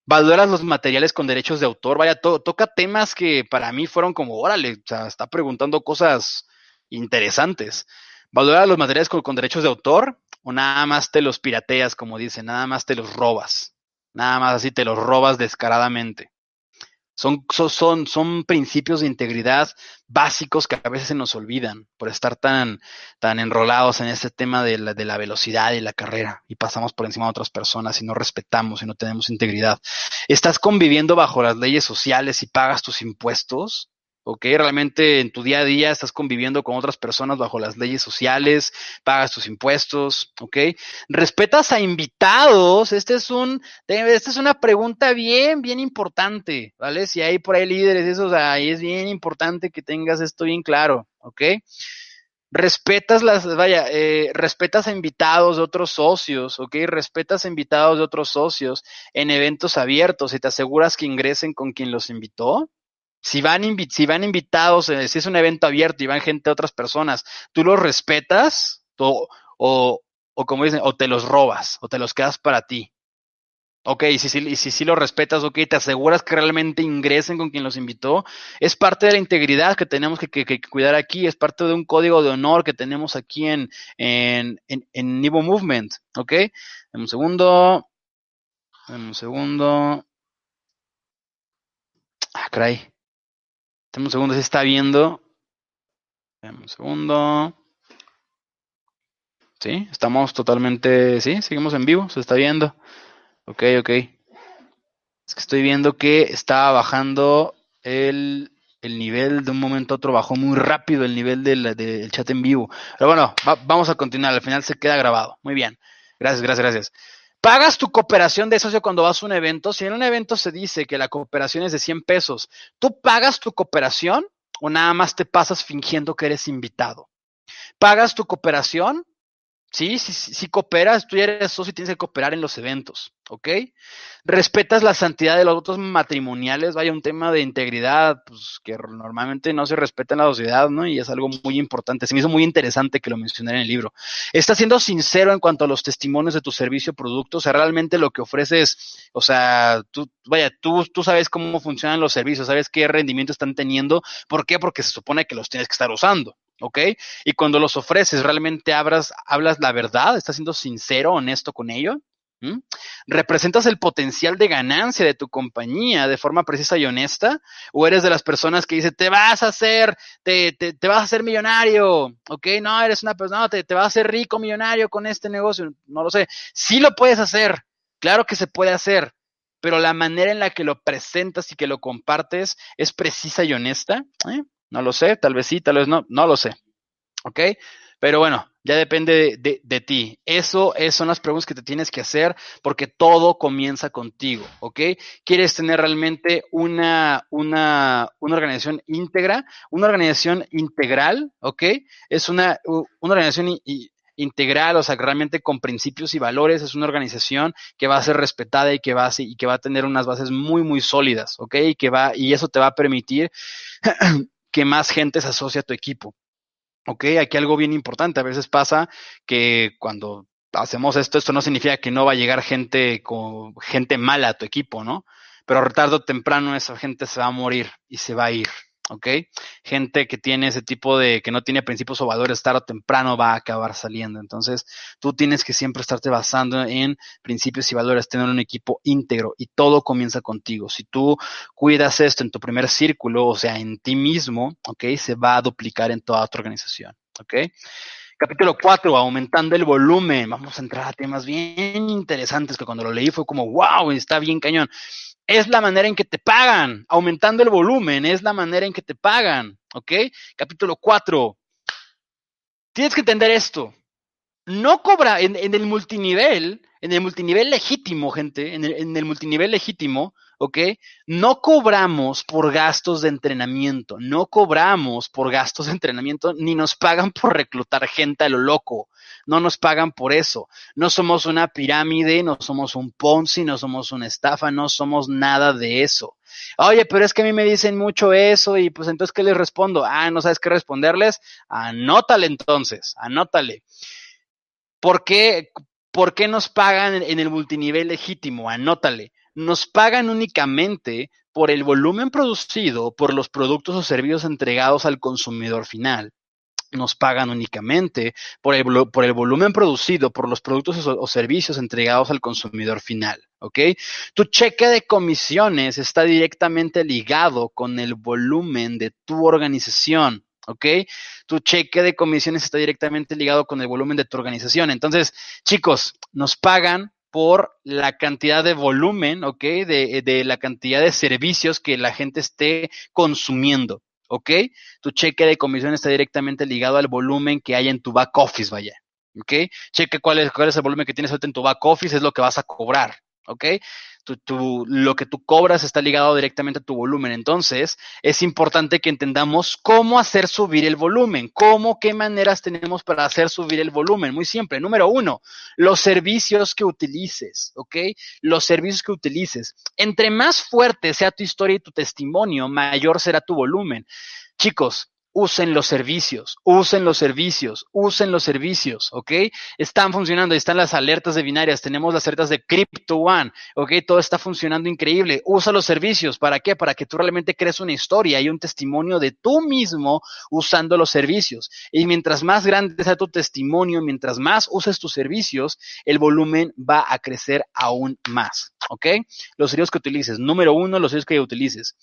Valoras los materiales con derechos de autor, vaya, toca temas que para mí fueron como, órale, o sea, está preguntando cosas interesantes. ¿Valoras los materiales con, con, derechos de autor o nada más te los pirateas, como dicen, nada más te los robas? Nada más así te los robas descaradamente. Son, son, son principios de integridad básicos que a veces se nos olvidan por estar tan, tan enrolados en ese tema de la, de la velocidad y la carrera y pasamos por encima de otras personas y no respetamos y no tenemos integridad. Estás conviviendo bajo las leyes sociales y pagas tus impuestos. ¿Ok? Realmente en tu día a día estás conviviendo con otras personas bajo las leyes sociales, pagas tus impuestos, ¿ok? Respetas a invitados, este es un, esta es una pregunta bien, bien importante, ¿vale? Si hay por ahí líderes, eso, ahí es bien importante que tengas esto bien claro, ¿ok? respetas las, vaya, eh, respetas a invitados de otros socios, ¿ok? Respetas a invitados de otros socios en eventos abiertos y te aseguras que ingresen con quien los invitó, si van, invitados, eh, si es un evento abierto y van gente de otras personas, ¿tú los respetas? O, o, como dicen, o te los robas, o te los quedas para ti. Ok, y si, si, si, los respetas, ok, te aseguras que realmente ingresen con quien los invitó. Es parte de la integridad que tenemos que, cuidar aquí, es parte de un código de honor que tenemos aquí en, en, en, en Nivo Movement, ok. En un segundo, en un segundo. Ah, caray un segundo, se está viendo. un segundo. Sí, estamos totalmente, sí, seguimos en vivo, se está viendo. Ok, ok. Es que estoy viendo que está bajando el, el nivel de un momento a otro, bajó muy rápido el nivel del, del chat en vivo. Pero bueno, vamos a continuar, al final se queda grabado. Muy bien. Gracias, gracias, gracias. Pagas tu cooperación de socio cuando vas a un evento. Si en un evento se dice que la cooperación es de 100 pesos, ¿tú pagas tu cooperación o nada más te pasas fingiendo que eres invitado? ¿Pagas tu cooperación? Sí, sí, cooperas, tú ya eres socio y tienes que cooperar en los eventos, ¿ok? Respetas la santidad de los votos matrimoniales, vaya un tema de integridad, pues que normalmente no se respeta en la sociedad, ¿no? Y es algo muy importante. Se me hizo muy interesante que lo mencioné en el libro. Estás siendo sincero en cuanto a los testimonios de tu servicio o producto, o sea, realmente lo que ofreces, o sea, tú, vaya, tú, tú sabes cómo funcionan los servicios, sabes qué rendimiento están teniendo, ¿por qué? Porque se supone que los tienes que estar usando. ¿Ok? Y cuando los ofreces, realmente hablas, hablas la verdad, estás siendo sincero, honesto con ello. ¿Representas el potencial de ganancia de tu compañía de forma precisa y honesta? ¿O eres de las personas que dice, te vas a hacer, te, te, te vas a hacer millonario? ¿Ok? No, eres una persona, no, te, te vas a hacer rico millonario con este negocio. No lo sé. Sí lo puedes hacer. Claro que se puede hacer. Pero la manera en la que lo presentas y que lo compartes es precisa y honesta. ¿eh? No lo sé, tal vez sí, tal vez no, no lo sé. ¿Ok? Pero bueno, ya depende de, de, ti. Eso, eso, son las preguntas que te tienes que hacer porque todo comienza contigo, ¿ok? ¿Quieres tener realmente una, una, una organización íntegra? Una organización integral, ¿ok? Es una, una organización integral, o sea, realmente con principios y valores, es una organización que va a ser respetada y que va a, y que va a tener unas bases muy, muy sólidas, ¿ok? Y que va, y eso te va a permitir que más gente se asocia a tu equipo. Ok, aquí algo bien importante. A veces pasa que cuando hacemos esto, esto no significa que no va a llegar gente con gente mala a tu equipo, ¿no? Pero tarde o temprano esa gente se va a morir y se va a ir. ¿Ok? Gente que tiene ese tipo de, que no tiene principios o valores, tarde o temprano va a acabar saliendo. Entonces, tú tienes que siempre estarte basando en principios y valores, tener un equipo íntegro y todo comienza contigo. Si tú cuidas esto en tu primer círculo, o sea, en ti mismo, ¿ok? Se va a duplicar en toda tu organización, ¿ok? Capítulo 4, aumentando el volumen. Vamos a entrar a temas bien interesantes que cuando lo leí fue como, wow, está bien cañón es la manera en que te pagan. Aumentando el volumen es la manera en que te pagan. ¿Ok? Capítulo 4. Tienes que entender esto. No cobra en, el multinivel, en el multinivel legítimo, gente, en el, en el multinivel legítimo, ¿ok? No cobramos por gastos de entrenamiento, no cobramos por gastos de entrenamiento, ni nos pagan por reclutar gente a lo loco no nos pagan por eso. No somos una pirámide, no somos un Ponzi, no somos una estafa, no somos nada de eso. Oye, pero es que a mí me dicen mucho eso y pues entonces, ¿qué les respondo? Ah, ¿no sabes qué responderles? Anótale entonces, anótale. ¿Por qué, por qué nos pagan en el multinivel legítimo? Anótale nos pagan únicamente por el volumen producido por los productos o servicios entregados al consumidor final nos pagan únicamente por el, por el, volumen producido por los productos o, servicios entregados al consumidor final, ¿ok? Tu cheque de comisiones está directamente ligado con el volumen de tu organización, ¿ok? Tu cheque de comisiones está directamente ligado con el volumen de tu organización. Entonces, chicos, nos pagan por la cantidad de volumen, ¿ok? De, de la cantidad de servicios que la gente esté consumiendo. ¿Ok? Tu cheque de comisión está directamente ligado al volumen que hay en tu back office, vaya, ¿ok? Cheque cuál es, cuál es el volumen que tienes ahorita en tu back office, es lo que vas a cobrar, ¿ok? lo que tú cobras está ligado directamente a tu volumen. Entonces, es importante que entendamos cómo hacer subir el volumen, cómo, qué maneras tenemos para hacer subir el volumen. Muy simple. Número uno, los servicios que utilices, ¿ok? Los servicios que utilices. Entre más fuerte sea tu historia y tu testimonio, mayor será tu volumen. Chicos, usen los servicios, usen los servicios, usen los servicios, ¿ok? Están funcionando, están las alertas de binarias, tenemos las alertas de Crypto One, ¿ok? Todo está funcionando increíble. Usa los servicios, ¿para qué? Para que tú realmente crees una historia y un testimonio de tú mismo usando los servicios. Y mientras más grande sea tu testimonio, mientras más uses tus servicios, el volumen va a crecer aún más, ¿ok? Los servicios que utilices. Número uno, los servicios que utilices.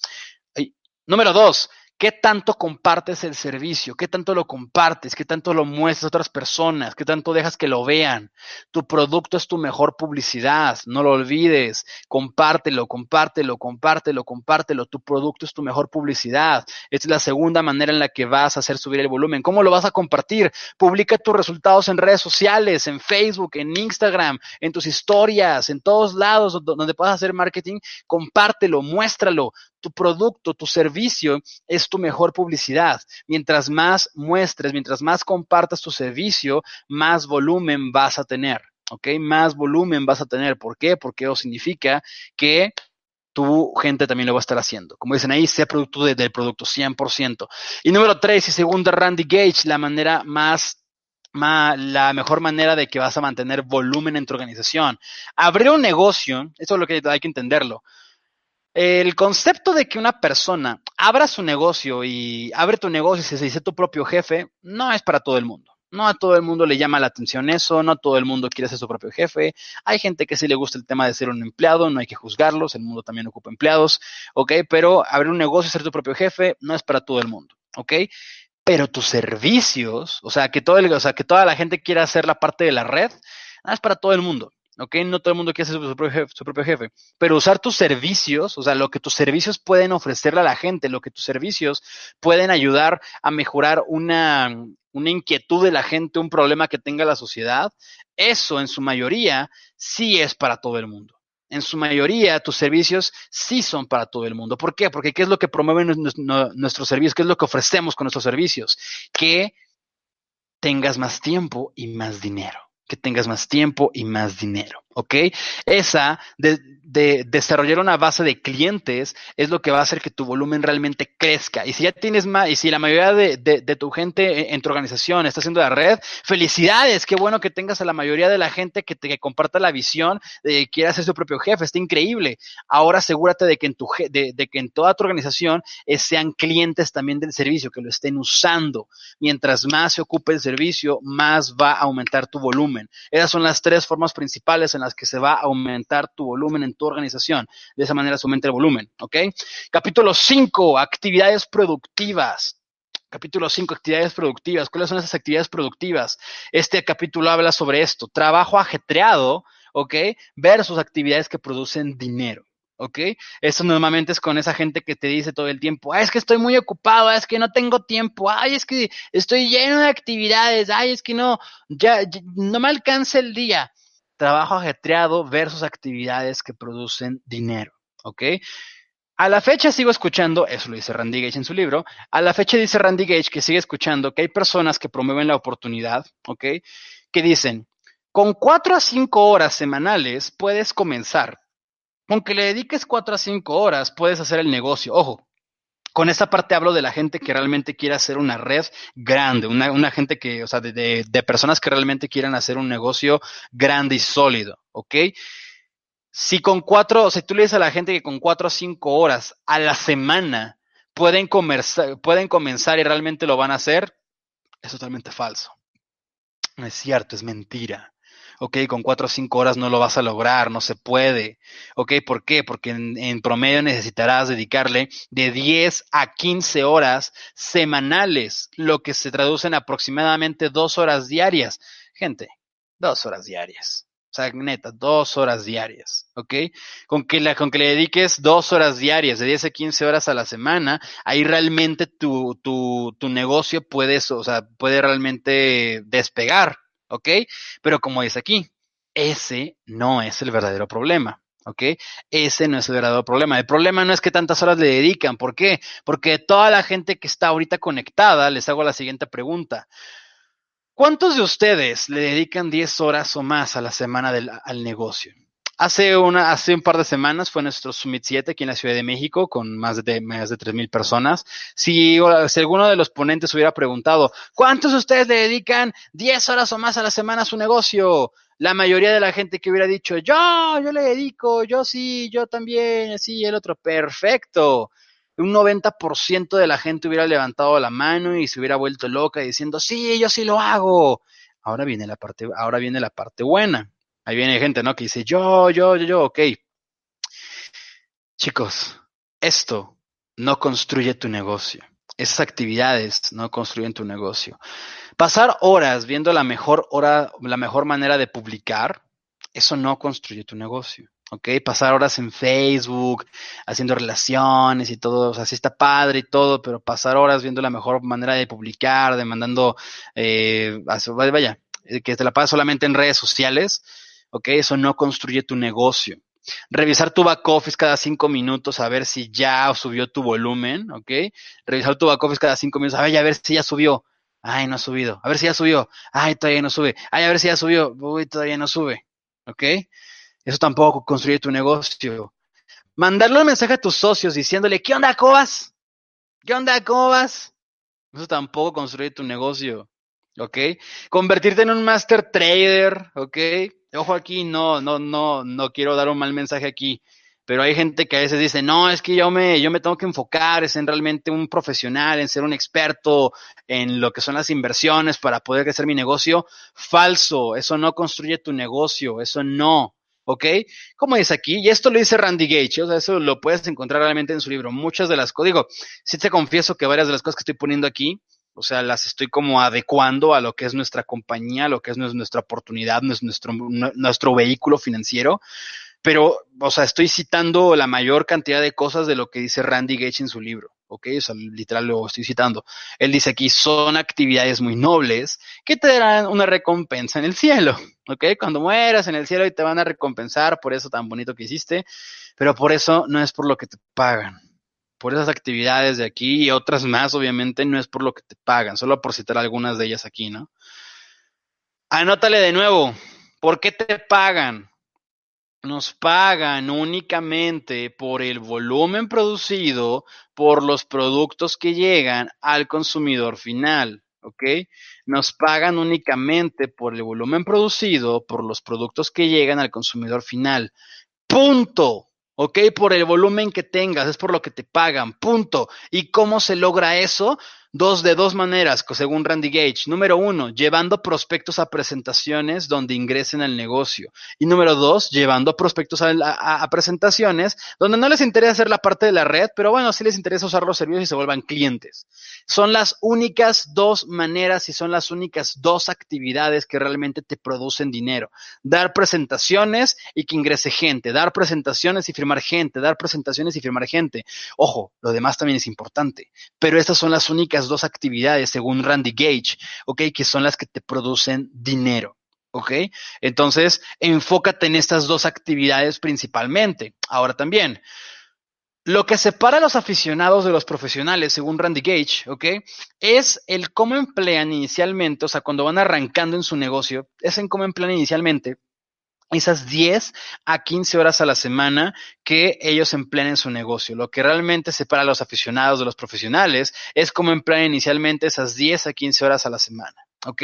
Número dos, ¿Qué tanto compartes el servicio? ¿Qué tanto lo compartes? ¿Qué tanto lo muestras a otras personas? ¿Qué tanto dejas que lo vean? Tu producto es tu mejor publicidad, no lo olvides. Compártelo, compártelo, compártelo, compártelo. Tu producto es tu mejor publicidad. Es la segunda manera en la que vas a hacer subir el volumen. ¿Cómo lo vas a compartir? Publica tus resultados en redes sociales, en Facebook, en Instagram, en tus historias, en todos lados donde puedas hacer marketing. Compártelo, muéstralo tu producto, tu servicio es tu mejor publicidad. Mientras más muestres, mientras más compartas tu servicio, más volumen vas a tener. ¿Ok? Más volumen vas a tener. ¿Por qué? Porque eso significa que tu gente también lo va a estar haciendo. Como dicen ahí, sea producto del producto, 100%. Y número tres, y segunda, Randy Gage, la manera más la mejor manera de que vas a mantener volumen en tu organización. Abrir un negocio, eso es lo que hay que entenderlo. El concepto de que una persona abra su negocio y abre tu negocio y se dice tu propio jefe, no es para todo el mundo. No a todo el mundo le llama la atención eso, no todo el mundo quiere ser su propio jefe. Hay gente que sí le gusta el tema de ser un empleado, no hay que juzgarlos, el mundo también ocupa empleados, ¿ok? Pero abrir un negocio y ser tu propio jefe no es para todo el mundo, ¿ok? Pero tus servicios, o sea, que, todo el, o sea, que toda la gente quiera hacer la parte de la red, no es para todo el mundo. ¿Ok? No todo el mundo quiere ser su propio, jefe, pero usar tus servicios, o sea, lo que tus servicios pueden ofrecerle a la gente, lo que tus servicios pueden ayudar a mejorar una, una inquietud de la gente, un problema que tenga la sociedad, eso en su mayoría sí es para todo el mundo. En su mayoría, tus servicios sí son para todo el mundo. ¿Por qué? Porque ¿qué es lo que promueven nuestros servicios? ¿Qué es lo que ofrecemos con nuestros servicios? Que tengas más tiempo y más dinero que tengas más tiempo y más dinero, ¿ok? Esa de, desarrollar una base de clientes es lo que va a hacer que tu volumen realmente crezca. Y si ya tienes más, y si la mayoría de, tu gente en tu organización está haciendo la red, felicidades, qué bueno que tengas a la mayoría de la gente que te comparta la visión de que quieras ser su propio jefe, está increíble. Ahora asegúrate de que en, tu, de, que en toda tu organización eh, sean clientes también del servicio, que lo estén usando. Mientras más se ocupe el servicio, más va a aumentar tu volumen. Esas son las tres formas principales en las que se va a aumentar tu volumen organización. De esa manera se aumenta el volumen, ¿ok? Capítulo 5, actividades productivas. Capítulo 5, actividades productivas. ¿Cuáles son esas actividades productivas? Este capítulo habla sobre esto. Trabajo ajetreado, ¿ok? Versus actividades que producen dinero. ¿ok? Eso normalmente es con esa gente que te dice todo el tiempo, es que estoy muy ocupado, es que no tengo tiempo, ay, es que estoy lleno de actividades, ay, es que no, ya, no me alcanza el día. Trabajo ajetreado versus actividades que producen dinero, ¿ok? A la fecha sigo escuchando, eso lo dice Randy Gage en su libro, a la fecha dice Randy Gage que sigue escuchando que hay personas que promueven la oportunidad, ¿ok? Que dicen, con cuatro a cinco horas semanales puedes comenzar aunque le dediques cuatro a cinco horas, puedes hacer el negocio. Ojo, con esta parte hablo de la gente que realmente quiere hacer una red grande, una, gente que, o sea, de, personas que realmente quieran hacer un negocio grande y sólido, ¿ok? Si con cuatro, si tú le dices a la gente que con cuatro o cinco horas a la semana pueden, pueden comenzar y realmente lo van a hacer, es totalmente falso. No es cierto, es mentira. Ok, con cuatro o cinco horas no lo vas a lograr, no se puede. Ok, ¿por qué? Porque en, promedio necesitarás dedicarle de 10 a 15 horas semanales, lo que se traduce en aproximadamente dos horas diarias. Gente, dos horas diarias. O sea, neta, dos horas diarias, ¿ok? Con que, la, con que le dediques dos horas diarias, de 10 a 15 horas a la semana, ahí realmente tu, tu, tu negocio puede, o sea, puede realmente despegar, ¿ok? Pero como dice aquí, ese no es el verdadero problema. ¿Ok? Ese no es el verdadero problema. El problema no es que tantas horas le dedican. ¿Por qué? Porque toda la gente que está ahorita conectada, les hago la siguiente pregunta. ¿Cuántos de ustedes le dedican 10 horas o más a la semana al negocio? Hace, una, hace un par de semanas fue nuestro Summit 7 aquí en la Ciudad de México con más de, más de 3.000 personas. Si, si, alguno de los ponentes hubiera preguntado, ¿cuántos de ustedes le dedican 10 horas o más a la semana a su negocio? La mayoría de la gente que hubiera dicho, yo, yo le dedico, yo sí, yo también, sí, el otro, perfecto un 90% de la gente hubiera levantado la mano y se hubiera vuelto loca diciendo, sí, yo sí lo hago. Ahora viene la parte, ahora viene la parte buena. Ahí viene gente, ¿no? Que dice, yo, yo, yo, yo, ok. Chicos, esto no construye tu negocio. Esas actividades no construyen tu negocio. Pasar horas viendo la mejor hora, la mejor manera de publicar, eso no construye tu negocio. ¿ok? Pasar horas en Facebook, haciendo relaciones y todo, o sea, sí está padre y todo, pero pasar horas viendo la mejor manera de publicar, de mandando, eh, vaya, eh, que te la pases solamente en redes sociales, ¿ok? Eso no construye tu negocio. Revisar tu back office cada cinco minutos a ver si ya subió tu volumen, ¿ok? Revisar tu back office cada cinco minutos a ver, a ver si ya subió. Ay, no ha subido. A ver si ya subió. Ay, todavía no sube. Ay, a ver si ya subió. Uy, todavía no sube. ¿Ok? Eso tampoco construye tu negocio. Mandarle un mensaje a tus socios diciéndole, ¿qué onda, Cobas? ¿Qué onda, Cobas? Eso tampoco construye tu negocio. ¿Ok? Convertirte en un master trader. ¿Ok? Ojo aquí, no, no, no, no quiero dar un mal mensaje aquí. Pero hay gente que a veces dice, no, es que yo me, yo me tengo que enfocar, es en realmente un profesional, en ser un experto en lo que son las inversiones para poder crecer mi negocio. Falso, eso no construye tu negocio, eso no. ¿ok? Como dice aquí, y esto lo dice Randy Gage, o sea, eso lo puedes encontrar realmente en su libro. Muchas de las cosas, digo, sí te confieso que varias de las cosas que estoy poniendo aquí, o sea, las estoy como adecuando a lo que es nuestra compañía, a lo que es nuestra oportunidad, nuestro, nuestro vehículo financiero, pero, o sea, estoy citando la mayor cantidad de cosas de lo que dice Randy Gage en su libro, ¿ok? O sea, literal lo estoy citando. Él dice aquí, son actividades muy nobles que te darán una recompensa en el cielo, ¿ok? Cuando mueras en el cielo y te van a recompensar por eso tan bonito que hiciste, pero por eso no es por lo que te pagan. Por esas actividades de aquí y otras más, obviamente, no es por lo que te pagan, solo por citar algunas de ellas aquí, ¿no? Anótale de nuevo, ¿por qué te pagan? nos pagan únicamente por el volumen producido por los productos que llegan al consumidor final, ¿ok? Nos pagan únicamente por el volumen producido por los productos que llegan al consumidor final. Punto. ¿Ok? Por el volumen que tengas, es por lo que te pagan, punto. ¿Y cómo se logra eso? Dos de dos maneras, según Randy Gage. Número uno, llevando prospectos a presentaciones donde ingresen al negocio. Y número dos, llevando prospectos a, presentaciones donde no les interesa hacer la parte de la red, pero bueno, sí les interesa usar los servicios y se vuelvan clientes. Son las únicas dos maneras y son las únicas dos actividades que realmente te producen dinero. Dar presentaciones y que ingrese gente. Dar presentaciones y firmar gente. Dar presentaciones y firmar gente. Ojo, lo demás también es importante, pero estas son las únicas dos actividades, según Randy Gage, ¿ok? Que son las que te producen dinero. ¿Ok? Entonces, enfócate en estas dos actividades principalmente. Ahora también, lo que separa a los aficionados de los profesionales, según Randy Gage, ¿ok? Es el cómo emplean inicialmente, o sea, cuando van arrancando en su negocio, es en cómo emplean inicialmente esas 10 a 15 horas a la semana que ellos emplean en su negocio. Lo que realmente separa a los aficionados de los profesionales es cómo emplean inicialmente esas 10 a 15 horas a la semana. ¿Ok?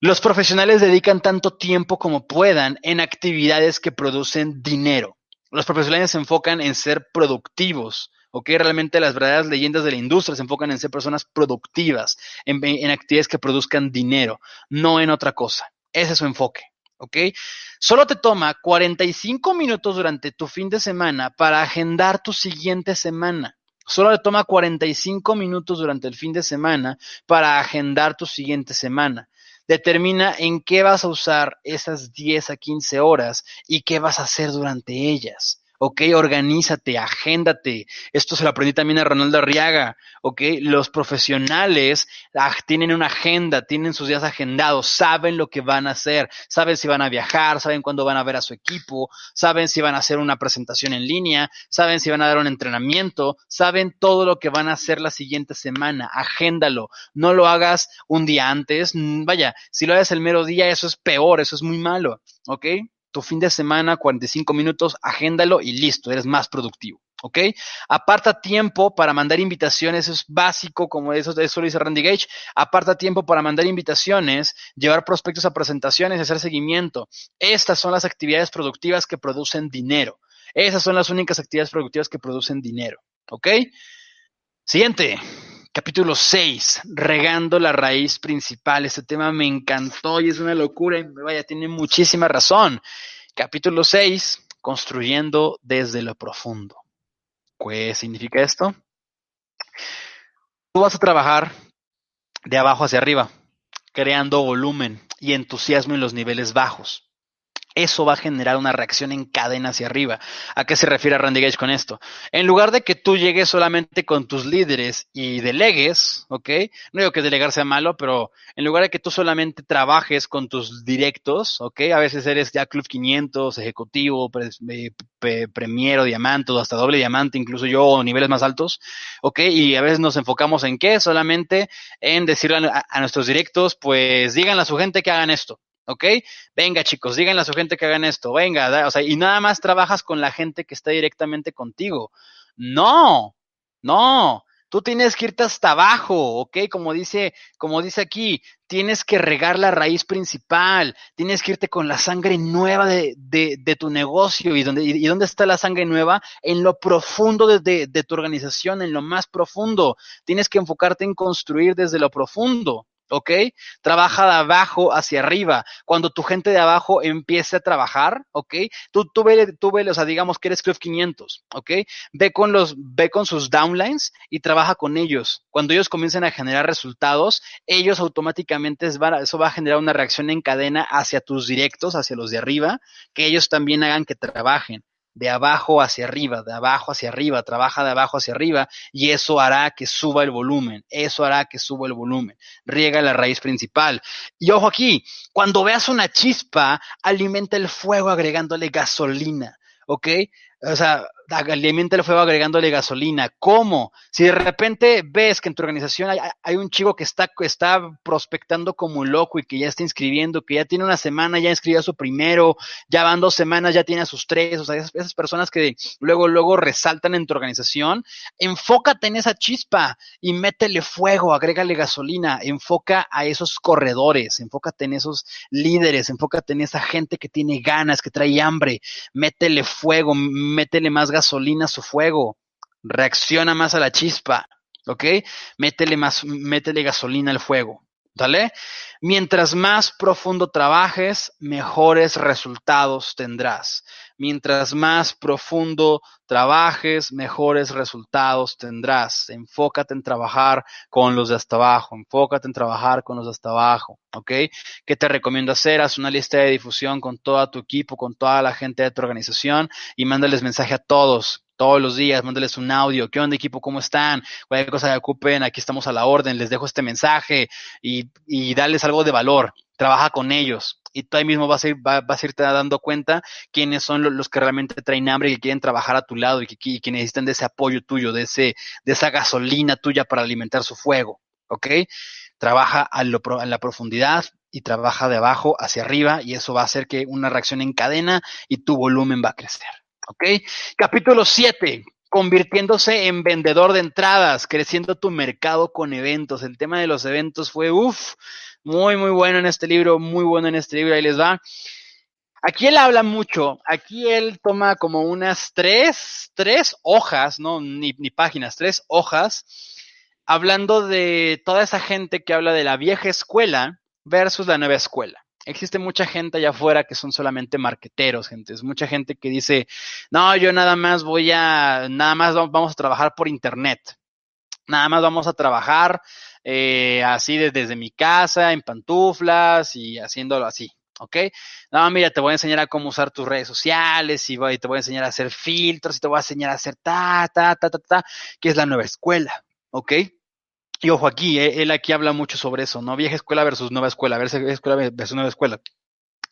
Los profesionales dedican tanto tiempo como puedan en actividades que producen dinero. Los profesionales se enfocan en ser productivos, ¿ok? Realmente las verdaderas leyendas de la industria se enfocan en ser personas productivas, en, en actividades que produzcan dinero, no en otra cosa. Ese es su enfoque, ¿ok? Solo te toma 45 minutos durante tu fin de semana para agendar tu siguiente semana. Solo le toma 45 minutos durante el fin de semana para agendar tu siguiente semana. Determina en qué vas a usar esas 10 a 15 horas y qué vas a hacer durante ellas. ¿Ok? Organízate, agéndate. Esto se lo aprendí también a Ronaldo Arriaga, ¿ok? Los profesionales ah, tienen una agenda, tienen sus días agendados, saben lo que van a hacer, saben si van a viajar, saben cuándo van a ver a su equipo, saben si van a hacer una presentación en línea, saben si van a dar un entrenamiento, saben todo lo que van a hacer la siguiente semana. Agéndalo, no lo hagas un día antes, vaya, si lo haces el mero día, eso es peor, eso es muy malo, ¿ok? Tu fin de semana, 45 minutos, agéndalo y listo, eres más productivo. ¿Ok? Aparta tiempo para mandar invitaciones, es básico, como eso, eso lo dice Randy Gage. Aparta tiempo para mandar invitaciones, llevar prospectos a presentaciones hacer seguimiento. Estas son las actividades productivas que producen dinero. Esas son las únicas actividades productivas que producen dinero. ¿Ok? Siguiente. Capítulo 6, regando la raíz principal. Este tema me encantó y es una locura y vaya, tiene muchísima razón. Capítulo 6, construyendo desde lo profundo. ¿Qué significa esto? Tú vas a trabajar de abajo hacia arriba, creando volumen y entusiasmo en los niveles bajos eso va a generar una reacción en cadena hacia arriba. ¿A qué se refiere Randy Gage con esto? En lugar de que tú llegues solamente con tus líderes y delegues, ¿ok? No digo que delegar sea malo, pero en lugar de que tú solamente trabajes con tus directos, ¿ok? A veces eres ya Club 500, ejecutivo, pre, premiero, diamante, hasta doble diamante, incluso yo, niveles más altos, ¿ok? Y a veces nos enfocamos en qué? Solamente en decirle a, a nuestros directos, pues díganle a su gente que hagan esto. ¿Ok? Venga, chicos, díganle a su gente que hagan esto, venga, o sea, y nada más trabajas con la gente que está directamente contigo. No, no, tú tienes que irte hasta abajo, ¿ok? Como dice, como dice aquí, tienes que regar la raíz principal, tienes que irte con la sangre nueva de, de, de tu negocio. ¿Y dónde, ¿Y dónde está la sangre nueva? En lo profundo de, de tu organización, en lo más profundo. Tienes que enfocarte en construir desde lo profundo. ¿Ok? Trabaja de abajo hacia arriba. Cuando tu gente de abajo empiece a trabajar, ¿ok? Tú, tú ve, tú ve, o sea, digamos que eres Club 500, ¿ok? Ve con los, ve con sus downlines y trabaja con ellos. Cuando ellos comiencen a generar resultados, ellos automáticamente eso va a generar una reacción en cadena hacia tus directos, hacia los de arriba, que ellos también hagan que trabajen de abajo hacia arriba, de abajo hacia arriba, trabaja de abajo hacia arriba y eso hará que suba el volumen, eso hará que suba el volumen, riega la raíz principal. Y ojo aquí, cuando veas una chispa, alimenta el fuego agregándole gasolina, ¿ok? O sea, alimenta el fuego agregándole gasolina. ¿Cómo? Si de repente ves que en tu organización hay, un chico que está, está prospectando como loco y que ya está inscribiendo, que ya tiene una semana, ya inscribió a su primero, ya van dos semanas, ya tiene a sus tres, o sea, esas, esas personas que luego, luego resaltan en tu organización, enfócate en esa chispa y métele fuego, agrégale gasolina, enfoca a esos corredores, enfócate en esos líderes, enfócate en esa gente que tiene ganas, que trae hambre, métele fuego, métele más gasolina a su fuego, reacciona más a la chispa, ¿ok? Métele más, métele gasolina al fuego, ¿vale? Mientras más profundo trabajes, mejores resultados tendrás. Mientras más profundo trabajes, mejores resultados tendrás. Enfócate en trabajar con los de hasta abajo. Enfócate en trabajar con los de hasta abajo. ¿Ok? ¿Qué te recomiendo hacer? Haz una lista de difusión con todo tu equipo, con toda la gente de tu organización y mándales mensaje a todos todos los días, mándales un audio, ¿qué onda equipo? ¿Cómo están? Cualquier cosa que ocupen, aquí estamos a la orden, les dejo este mensaje y, y darles algo de valor, trabaja con ellos y tú ahí mismo vas a, ir, vas a irte dando cuenta quiénes son los, que realmente traen hambre y que quieren trabajar a tu lado y que, y que necesitan de ese apoyo tuyo, de, ese, de esa gasolina tuya para alimentar su fuego, ¿ok? Trabaja a, lo, a la profundidad y trabaja de abajo hacia arriba y eso va a hacer que una reacción en cadena y tu volumen va a crecer. ¿Ok? Capítulo 7, convirtiéndose en vendedor de entradas, creciendo tu mercado con eventos. El tema de los eventos fue, uff, Muy, muy bueno en este libro, muy bueno en este libro, ahí les va. Aquí él habla mucho, aquí él toma como unas tres, tres hojas, no, ni, ni páginas, tres hojas, hablando de toda esa gente que habla de la vieja escuela versus la nueva escuela existe mucha gente allá afuera que son solamente marqueteros, gente. Es mucha gente que dice, no, yo nada más voy a, nada más vamos a trabajar por internet. Nada más vamos a trabajar eh, así desde, mi casa, en pantuflas y haciéndolo así. ¿ok? No, mira, te voy a enseñar a cómo usar tus redes sociales y, te voy a enseñar a hacer filtros y te voy a enseñar a hacer ta, ta, ta, ta, ta, que es la nueva escuela, ¿ok? Y ojo aquí, eh, él aquí habla mucho sobre eso, ¿no? Vieja escuela versus nueva escuela, vieja escuela versus nueva escuela.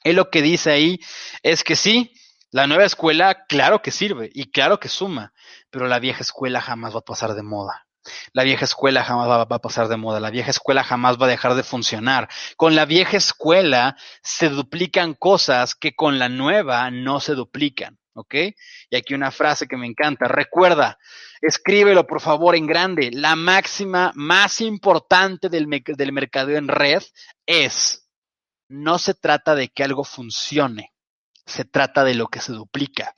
Él lo que dice ahí es que sí, la nueva escuela, claro que sirve y claro que suma, pero la vieja escuela jamás va a pasar de moda. La vieja escuela jamás va, a pasar de moda, la vieja escuela jamás va a dejar de funcionar. Con la vieja escuela se duplican cosas que con la nueva no se duplican, ¿ok? Y aquí una frase que me encanta, recuerda, Escríbelo, por favor, en grande. La máxima más importante del, del mercadeo en red es, no se trata de que algo funcione, se trata de lo que se duplica.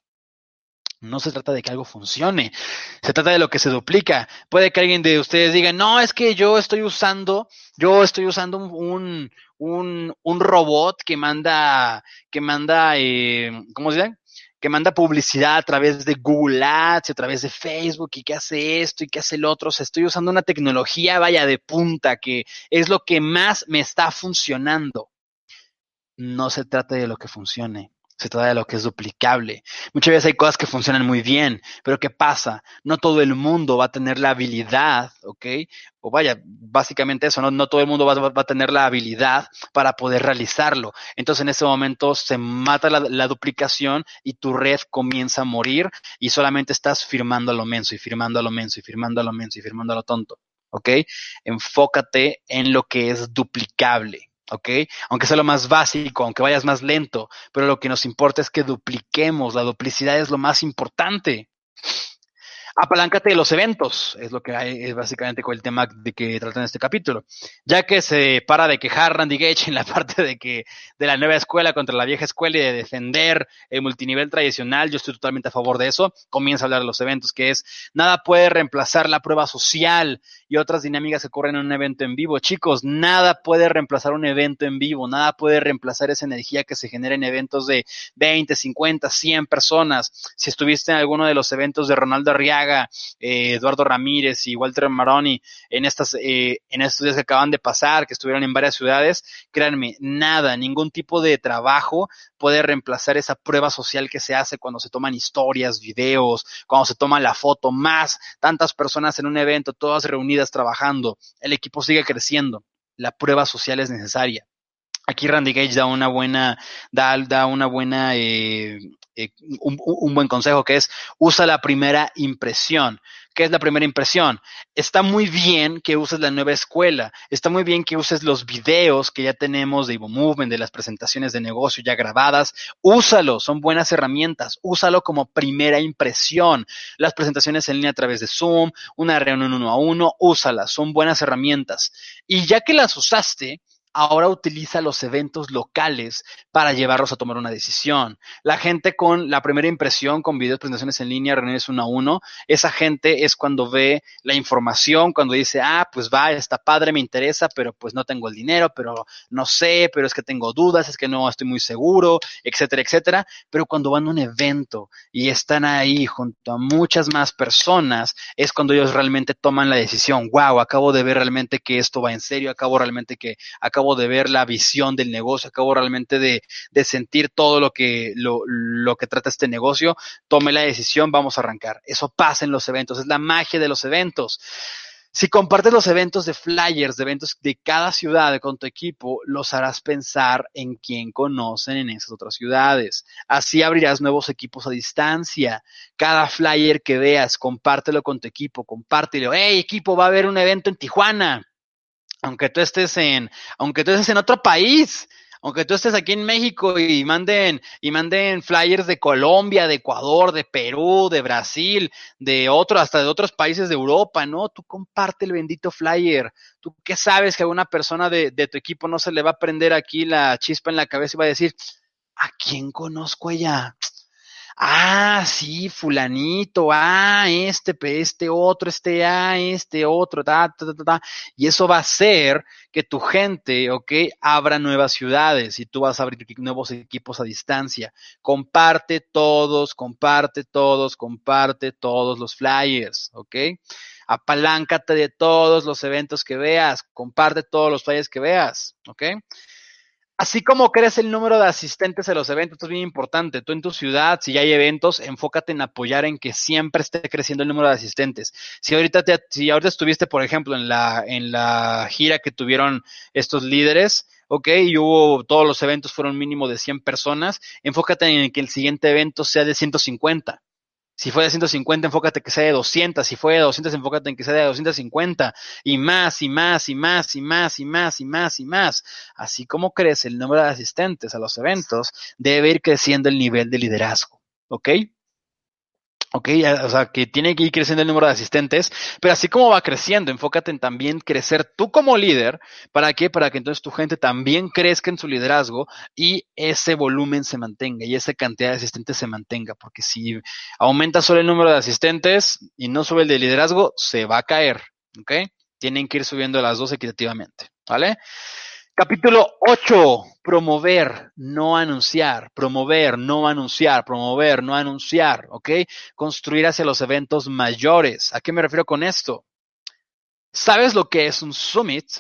No se trata de que algo funcione, se trata de lo que se duplica. Puede que alguien de ustedes diga, no, es que yo estoy usando, yo estoy usando un, un, un robot que manda, que manda, eh, ¿cómo se llama? Que manda publicidad a través de Google Ads, a través de Facebook y que hace esto y que hace el otro. O sea, estoy usando una tecnología, vaya, de punta, que es lo que más me está funcionando. No se trata de lo que funcione, se trata de lo que es duplicable. Muchas veces hay cosas que funcionan muy bien, pero ¿qué pasa? No todo el mundo va a tener la habilidad, ¿ok? O vaya, básicamente eso, no, no todo el mundo va, a tener la habilidad para poder realizarlo. Entonces en ese momento se mata la, la, duplicación y tu red comienza a morir y solamente estás firmando a lo menso y firmando a lo menso y firmando a lo menso y firmando a lo tonto, ¿ok? Enfócate en lo que es duplicable. ¿Ok? Aunque sea lo más básico, aunque vayas más lento, pero lo que nos importa es que dupliquemos, la duplicidad es lo más importante. Apaláncate de los eventos, es lo que hay, es básicamente con el tema de que trata en este capítulo. Ya que se para de quejar Randy Gage en la parte de que de la nueva escuela contra la vieja escuela y de defender el multinivel tradicional, yo estoy totalmente a favor de eso. Comienza a hablar de los eventos, que es nada puede reemplazar la prueba social y otras dinámicas que ocurren en un evento en vivo. Chicos, nada puede reemplazar un evento en vivo, nada puede reemplazar esa energía que se genera en eventos de 20, 50, 100 personas. Si estuviste en alguno de los eventos de Ronaldo Arriaga, eh, Eduardo Ramírez y Walter Maroni en estas, eh, en estos días que acaban de pasar, que estuvieron en varias ciudades, créanme, nada, ningún tipo de trabajo puede reemplazar esa prueba social que se hace cuando se toman historias, videos, cuando se toma la foto, más tantas personas en un evento, todas reunidas trabajando, el equipo sigue creciendo, la prueba social es necesaria. Aquí Randy Gage da una buena, da, da una buena, eh, eh, un, un, buen consejo que es usa la primera impresión. ¿Qué es la primera impresión? Está muy bien que uses la nueva escuela, está muy bien que uses los videos que ya tenemos de Evo Movement, de las presentaciones de negocio ya grabadas, úsalo, son buenas herramientas, úsalo como primera impresión. Las presentaciones en línea a través de Zoom, una reunión uno a uno, úsalas, son buenas herramientas. Y ya que las usaste, ahora utiliza los eventos locales para llevarlos a tomar una decisión. La gente con la primera impresión, con videos, presentaciones en línea, reuniones uno a uno, esa gente es cuando ve la información, cuando dice, ah, pues va, está padre, me interesa, pero pues no tengo el dinero, pero no sé, pero es que tengo dudas, es que no estoy muy seguro, etcétera, etcétera. Pero cuando van a un evento y están ahí junto a muchas más personas, es cuando ellos realmente toman la decisión, wow, acabo de ver realmente que esto va en serio, acabo realmente que, acabo acabo de ver la visión del negocio, acabo realmente de, de sentir todo lo que, lo, lo que trata este negocio, tome la decisión, vamos a arrancar. Eso pasa en los eventos, es la magia de los eventos. Si compartes los eventos de flyers, de eventos de cada ciudad con tu equipo, los harás pensar en quién conocen en esas otras ciudades. Así abrirás nuevos equipos a distancia. Cada flyer que veas, compártelo con tu equipo, compártelo. Hey, equipo, va a haber un evento en Tijuana aunque tú estés en, aunque tú estés en otro país, Aunque tú estés aquí en México y manden, y manden flyers de Colombia, de Ecuador, de Perú, de Brasil, de otro, hasta de otros países de Europa, ¿no? Tú comparte el bendito flyer. ¿Tú qué sabes que a una persona de, de tu equipo no se le va a prender aquí la chispa en la cabeza y va a decir, ¿a quién conozco ella? Ah, sí, fulanito, ah, este, este otro, este, ah, este otro, ta, ta, ta, ta. Y eso va a hacer que tu gente, ok, abra nuevas ciudades y tú vas a abrir nuevos equipos a distancia. Comparte todos, comparte todos, comparte todos los flyers, ok. Apaláncate de todos los eventos que veas, comparte todos los flyers que veas, ok. Así como crece el número de asistentes a los eventos, esto es bien importante. Tú en tu ciudad, si ya hay eventos, enfócate en apoyar en que siempre esté creciendo el número de asistentes. Si ahorita te, si ahorita estuviste, por ejemplo, en la, en la gira que tuvieron estos líderes, ok, y hubo, todos los eventos fueron mínimo de 100 personas, enfócate en que el siguiente evento sea de 150. Si fue de 150, enfócate que sea de 200. Si fue de 200, enfócate en que sea de 250. Y más, y más, y más, y más, y más, y más, y más. Así como crece el número de asistentes a los eventos, debe ir creciendo el nivel de liderazgo. ¿Ok? Ok, o sea, que tiene que ir creciendo el número de asistentes, pero así como va creciendo, enfócate en también crecer tú como líder. ¿Para qué? Para que entonces tu gente también crezca en su liderazgo y ese volumen se mantenga y esa cantidad de asistentes se mantenga. Porque si aumenta solo el número de asistentes y no sube el de liderazgo, se va a caer. ¿Ok? Tienen que ir subiendo las dos equitativamente. ¿Vale? Capítulo 8. Promover, no anunciar. Promover, no anunciar. Promover, no anunciar. ¿Ok? Construir hacia los eventos mayores. ¿A qué me refiero con esto? ¿Sabes lo que es un summit?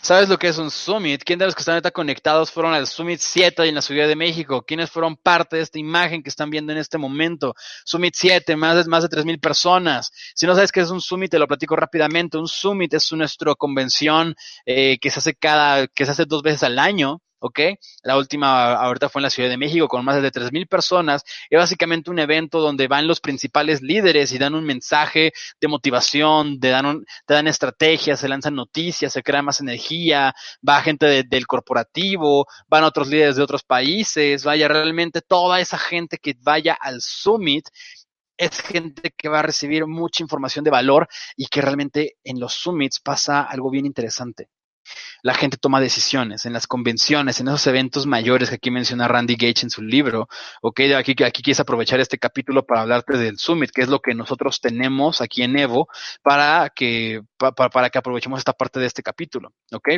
¿Sabes lo que es un Summit? ¿Quién de los que están ahorita conectados fueron al Summit 7 en la Ciudad de México? ¿Quiénes fueron parte de esta imagen que están viendo en este momento? Summit 7, más de, más de 3.000 personas. Si no sabes qué es un Summit, te lo platico rápidamente. Un Summit es nuestra convención eh, que se hace cada, que se hace dos veces al año ¿ok? La última ahorita fue en la Ciudad de México con más de 3.000 personas. Es básicamente un evento donde van los principales líderes y dan un mensaje de motivación, de dan te dan estrategias, se lanzan noticias, se crea más energía, va gente del corporativo, van otros líderes de otros países, vaya realmente toda esa gente que vaya al summit es gente que va a recibir mucha información de valor y que realmente en los summits pasa algo bien interesante la gente toma decisiones en las convenciones, en esos eventos mayores que aquí menciona Randy Gage en su libro. Ok, aquí, aquí quieres aprovechar este capítulo para hablarte del Summit, que es lo que nosotros tenemos aquí en Evo para que, para, que aprovechemos esta parte de este capítulo. Ok.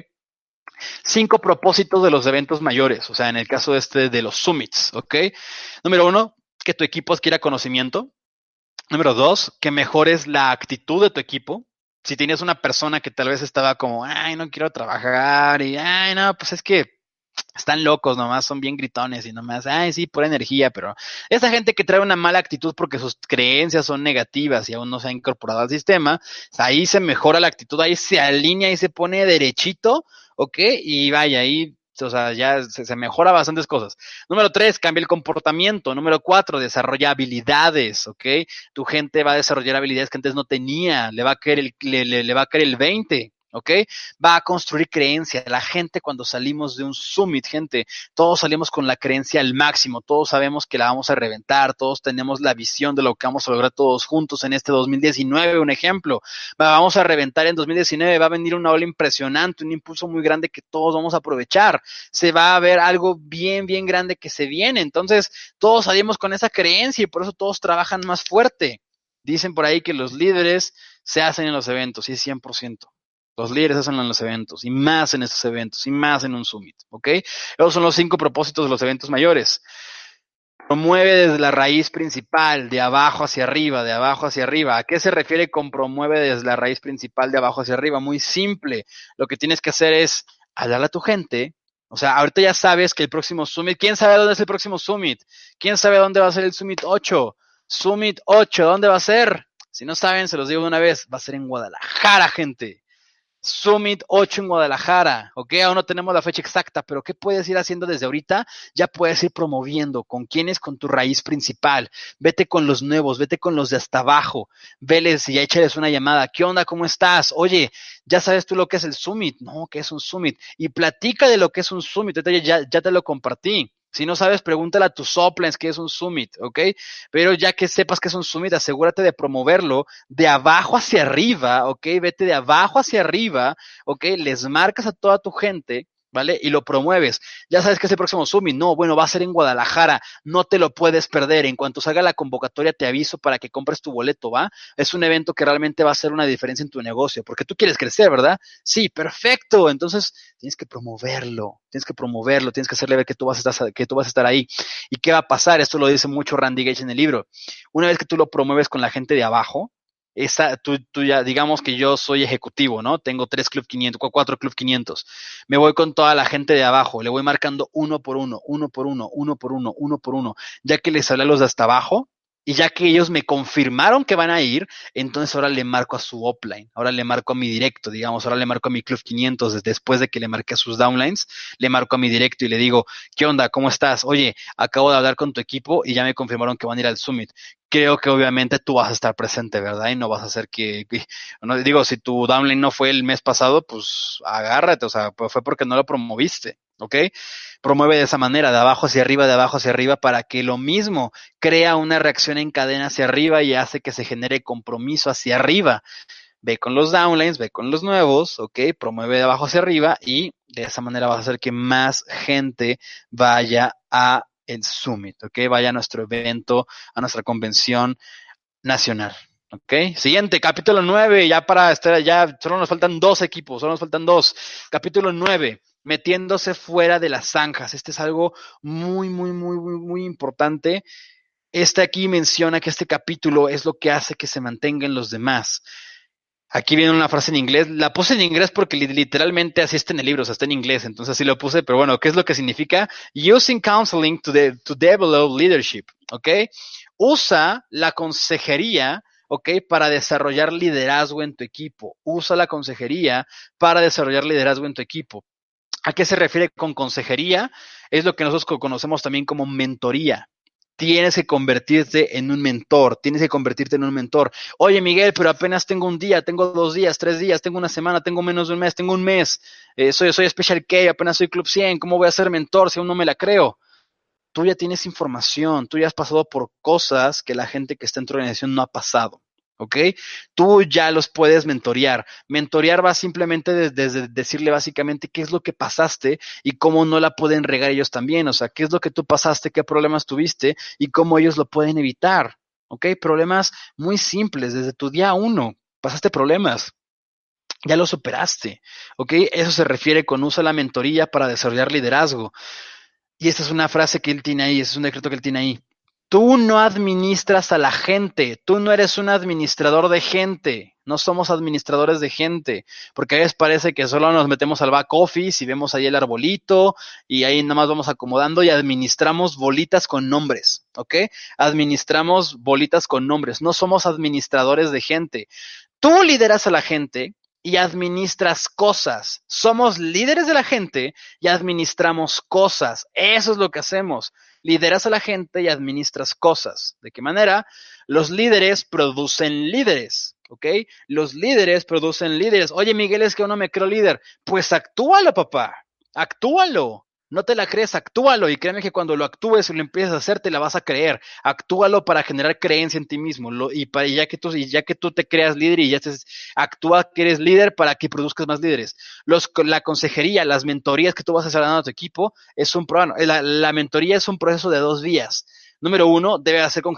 Cinco propósitos de los eventos mayores, o sea, en el caso este de los summits, ¿ok? Número uno, que tu equipo adquiera conocimiento. Número dos, que mejores la actitud de tu equipo si tienes una persona que tal vez estaba como, ay, no quiero trabajar y, ay, no, pues es que están locos nomás, son bien gritones y nomás, ay, sí, pura energía, pero esa gente que trae una mala actitud porque sus creencias son negativas y aún no se ha incorporado al sistema, ahí se mejora la actitud, ahí se alinea y se pone derechito, ¿ok? Y vaya, ahí o sea, ya se, mejora bastantes cosas. Número tres, cambia el comportamiento. Número cuatro, desarrolla habilidades, ¿ok? Tu gente va a desarrollar habilidades que antes no tenía, le va a caer el, le, le va a caer el 20, ¿ok? Va a construir creencia. La gente cuando salimos de un summit, gente, todos salimos con la creencia al máximo, todos sabemos que la vamos a reventar, todos tenemos la visión de lo que vamos a lograr todos juntos en este 2019, un ejemplo. Vamos a reventar en 2019, va a venir una ola impresionante, un impulso muy grande que todos vamos a aprovechar. Se va a ver algo bien, bien grande que se viene. Entonces, todos salimos con esa creencia y por eso todos trabajan más fuerte. Dicen por ahí que los líderes se hacen en los eventos, y es 100%. Los líderes hacen en los eventos y más en estos eventos y más en un summit, ¿ok? Esos son los cinco propósitos de los eventos mayores. Promueve desde la raíz principal, de abajo hacia arriba, de abajo hacia arriba. ¿A qué se refiere con promueve desde la raíz principal, de abajo hacia arriba? Muy simple. Lo que tienes que hacer es hablarle a tu gente. O sea, ahorita ya sabes que el próximo summit, ¿quién sabe dónde es el próximo summit? ¿Quién sabe dónde va a ser el summit 8? Summit 8, ¿dónde va a ser? Si no saben, se los digo de una vez, va a ser en Guadalajara, gente. Summit 8 en Guadalajara, ¿ok? Aún no tenemos la fecha exacta, pero ¿qué puedes ir haciendo desde ahorita? Ya puedes ir promoviendo. ¿Con quiénes? Con tu raíz principal. Vete con los nuevos, vete con los de hasta abajo. Veles y échales una llamada. ¿Qué onda? ¿Cómo estás? Oye, ¿ya sabes tú lo que es el Summit? No, ¿qué es un Summit? Y platica de lo que es un Summit. Ya, ya te lo compartí. Si no sabes, pregúntale a tus soplens qué es un summit, ¿ok? Pero ya que sepas que es un summit, asegúrate de promoverlo de abajo hacia arriba, ¿ok? Vete de abajo hacia arriba, ¿ok? Les marcas a toda tu gente ¿vale? Y lo promueves. Ya sabes que es el próximo Summit. No, bueno, va a ser en Guadalajara. No te lo puedes perder. En cuanto salga la convocatoria, te aviso para que compres tu boleto, ¿va? Es un evento que realmente va a hacer una diferencia en tu negocio, porque tú quieres crecer, ¿verdad? Sí, perfecto. Entonces, tienes que promoverlo. Tienes que promoverlo. Tienes que hacerle ver que tú vas a estar, que tú vas a estar ahí. ¿Y qué va a pasar? Esto lo dice mucho Randy Gage en el libro. Una vez que tú lo promueves con la gente de abajo, tú, ya, digamos que yo soy ejecutivo, ¿no? Tengo tres Club 500, cuatro Club 500. Me voy con toda la gente de abajo, le voy marcando uno por uno, uno por uno, uno por uno, uno por uno. Ya que les hablé a los de hasta abajo, y ya que ellos me confirmaron que van a ir, entonces ahora le marco a su upline, ahora le marco a mi directo, digamos, ahora le marco a mi Club 500, después de que le marqué a sus downlines, le marco a mi directo y le digo, ¿qué onda? ¿Cómo estás? Oye, acabo de hablar con tu equipo y ya me confirmaron que van a ir al Summit. Creo que obviamente tú vas a estar presente, ¿verdad? Y no vas a hacer que, digo, si tu downline no fue el mes pasado, pues agárrate, o sea, pues fue porque no lo promoviste. ¿ok? Promueve de esa manera, de abajo hacia arriba, de abajo hacia arriba, para que lo mismo crea una reacción en cadena hacia arriba y hace que se genere compromiso hacia arriba. Ve con los downlines, ve con los nuevos, ¿ok? Promueve de abajo hacia arriba y de esa manera vas a hacer que más gente vaya a el Summit, ¿ok? Vaya a nuestro evento, a nuestra convención nacional. Ok, siguiente, capítulo 9, ya para estar, ya solo nos faltan dos equipos, solo nos faltan dos. Capítulo 9, metiéndose fuera de las zanjas. Este es algo muy, muy, muy, muy, muy importante. Este aquí menciona que este capítulo es lo que hace que se mantengan los demás. Aquí viene una frase en inglés. La puse en inglés porque literalmente así está en el libro, o sea, está en inglés, entonces así lo puse, pero bueno, ¿qué es lo que significa? Using counseling to, to develop leadership, ¿ok? Usa la consejería, ¿ok? Para desarrollar liderazgo en tu equipo. Usa la consejería para desarrollar liderazgo en tu equipo. ¿A qué se refiere con consejería? Es lo que nosotros conocemos también como mentoría. Tienes que convertirte en un mentor, tienes que convertirte en un mentor. Oye, Miguel, pero apenas tengo un día, tengo dos días, tres días, tengo una semana, tengo menos de un mes, tengo un mes. Eh, soy, soy Special K, apenas soy Club 100, ¿cómo voy a ser mentor si aún no me la creo? Tú ya tienes información, tú ya has pasado por cosas que la gente que está en tu organización no ha pasado. ¿Ok? Tú ya los puedes mentorear. Mentorear va simplemente desde, decirle básicamente qué es lo que pasaste y cómo no la pueden regar ellos también, o sea, qué es lo que tú pasaste, qué problemas tuviste y cómo ellos lo pueden evitar, ¿ok? Problemas muy simples, desde tu día uno, pasaste problemas. Ya lo superaste, ¿ok? Eso se refiere con usa la mentoría para desarrollar liderazgo. Y esta es una frase que él tiene ahí, es un decreto que él tiene ahí. Tú no administras a la gente, tú no eres un administrador de gente, no somos administradores de gente, porque a veces parece que solo nos metemos al back office y vemos ahí el arbolito y ahí nada más vamos acomodando y administramos bolitas con nombres, ¿ok? Administramos bolitas con nombres, no somos administradores de gente. Tú lideras a la gente y administras cosas. Somos líderes de la gente y administramos cosas. Eso es lo que hacemos lideras a la gente y administras cosas. ¿De qué manera? Los líderes producen líderes, ¿ok? Los líderes producen líderes. Oye, Miguel, es que uno me creo líder. Pues actúalo, papá. Actúalo. No te la crees, actúalo y créeme que cuando lo actúes y lo empieces a hacer, te la vas a creer. Actúalo para generar creencia en ti mismo. y, para, ya que tú, y ya que tú te creas líder y ya estés, actúa que eres líder para que produzcas más líderes. Los, la consejería, las mentorías que tú vas a hacer a tu equipo, es un programa. La, la mentoría es un proceso de dos vías. Número uno, debe hacer con,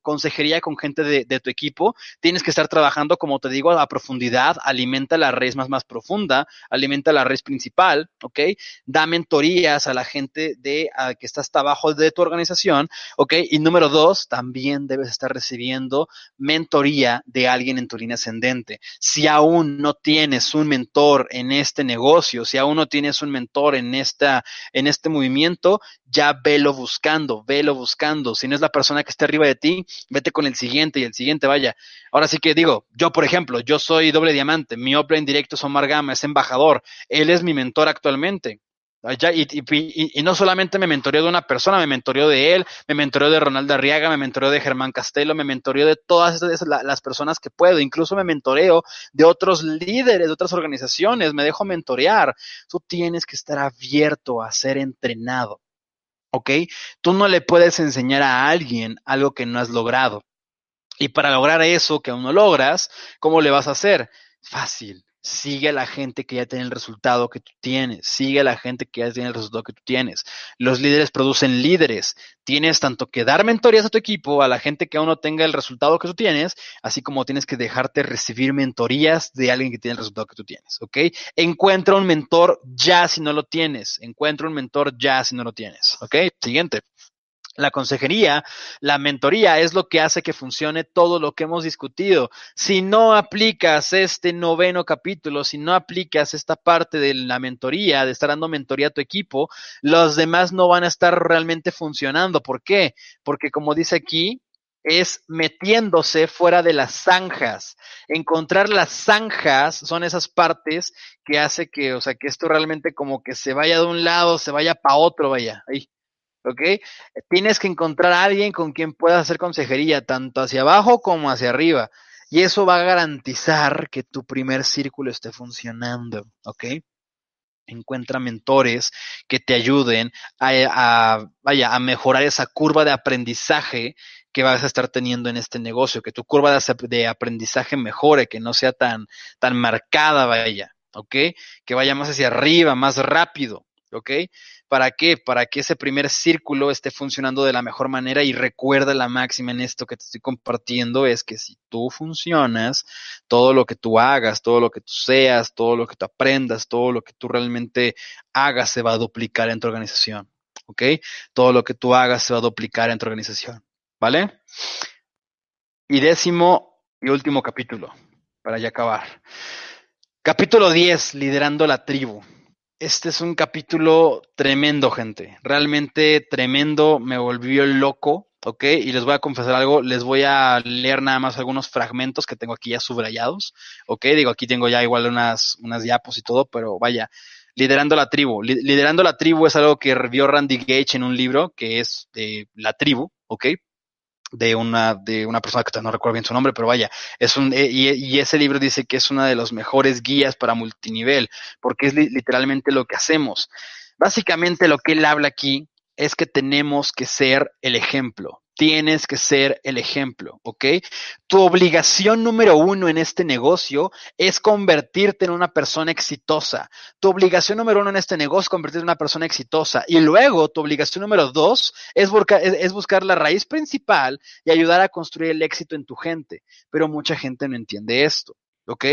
consejería con gente de, tu equipo. Tienes que estar trabajando, como te digo, a profundidad. Alimenta la red más, más profunda, alimenta la red principal, ¿ok? Da mentorías a la gente de que está hasta abajo de tu organización, ¿ok? Y número dos, también debes estar recibiendo mentoría de alguien en tu línea ascendente. Si aún no tienes un mentor en este negocio, si aún no tienes un mentor en esta, en este movimiento, ya velo buscando, velo buscando Si no es la persona que esté arriba de ti, vete con el siguiente y el siguiente, vaya. Ahora sí que digo, yo por ejemplo, yo soy doble diamante, mi en directo es Omar Gama, es embajador, él es mi mentor actualmente. y, no solamente me mentoreó de una persona, me mentoreó de él, me mentoreó de Ronaldo Arriaga, me mentoreó de Germán Castelo, me mentoreó de todas las personas que puedo, incluso me mentoreo de otros líderes, de otras organizaciones, me dejo mentorear. Tú tienes que estar abierto a ser entrenado. ¿Ok? Tú no le puedes enseñar a alguien algo que no has logrado. Y para lograr eso que aún no logras, ¿cómo le vas a hacer? Fácil. Sigue a la gente que ya tiene el resultado que tú tienes. Sigue a la gente que ya tiene el resultado que tú tienes. Los líderes producen líderes. Tienes tanto que dar mentorías a tu equipo, a la gente que aún no tenga el resultado que tú tienes, así como tienes que dejarte recibir mentorías de alguien que tiene el resultado que tú tienes. ¿Ok? Encuentra un mentor ya si no lo tienes. Encuentra un mentor ya si no lo tienes. ¿Ok? Siguiente. La consejería, la mentoría es lo que hace que funcione todo lo que hemos discutido. Si no aplicas este noveno capítulo, si no aplicas esta parte de la mentoría, de estar dando mentoría a tu equipo, los demás no van a estar realmente funcionando. ¿Por qué? Porque como dice aquí, es metiéndose fuera de las zanjas. Encontrar las zanjas son esas partes que hace que, o sea, que esto realmente como que se vaya de un lado, se vaya para otro, vaya. Ahí. ¿Ok? Tienes que encontrar a alguien con quien puedas hacer consejería, tanto hacia abajo como hacia arriba. Y eso va a garantizar que tu primer círculo esté funcionando, ¿ok? Encuentra mentores que te ayuden a, vaya, a mejorar esa curva de aprendizaje que vas a estar teniendo en este negocio, que tu curva de aprendizaje mejore, que no sea tan, tan marcada, vaya, ¿ok? Que vaya más hacia arriba, más rápido, ¿ok? ¿Para qué? Para que ese primer círculo esté funcionando de la mejor manera y recuerda la máxima en esto que te estoy compartiendo es que si tú funcionas, todo lo que tú hagas, todo lo que tú seas, todo lo que tú aprendas, todo lo que tú realmente hagas se va a duplicar en tu organización, ¿ok? Todo lo que tú hagas se va a duplicar en tu organización, ¿vale? Y décimo y último capítulo, para ya acabar. Capítulo 10, liderando la tribu. Este es un capítulo tremendo, gente. Realmente tremendo. Me volvió loco. ¿ok? Y les voy a confesar algo, les voy a leer nada más algunos fragmentos que tengo aquí ya subrayados, ¿ok? Digo, aquí tengo ya igual unas, unas diapos y todo, pero vaya, liderando la tribu. liderando la tribu es algo que vio Randy Gage en un libro que es de La tribu, ¿ok? De una, de una persona que no recuerdo bien su nombre, pero vaya, es un, eh, y, ese libro dice que es una de los mejores guías para multinivel, porque es literalmente lo que hacemos. Básicamente lo que él habla aquí es que tenemos que ser el ejemplo tienes que ser el ejemplo, ¿ok? Tu obligación número uno en este negocio es convertirte en una persona exitosa. Tu obligación número uno en este negocio es convertirte en una persona exitosa. Y luego tu obligación número dos es, es buscar la raíz principal y ayudar a construir el éxito en tu gente. Pero mucha gente no entiende esto. ¿Ok?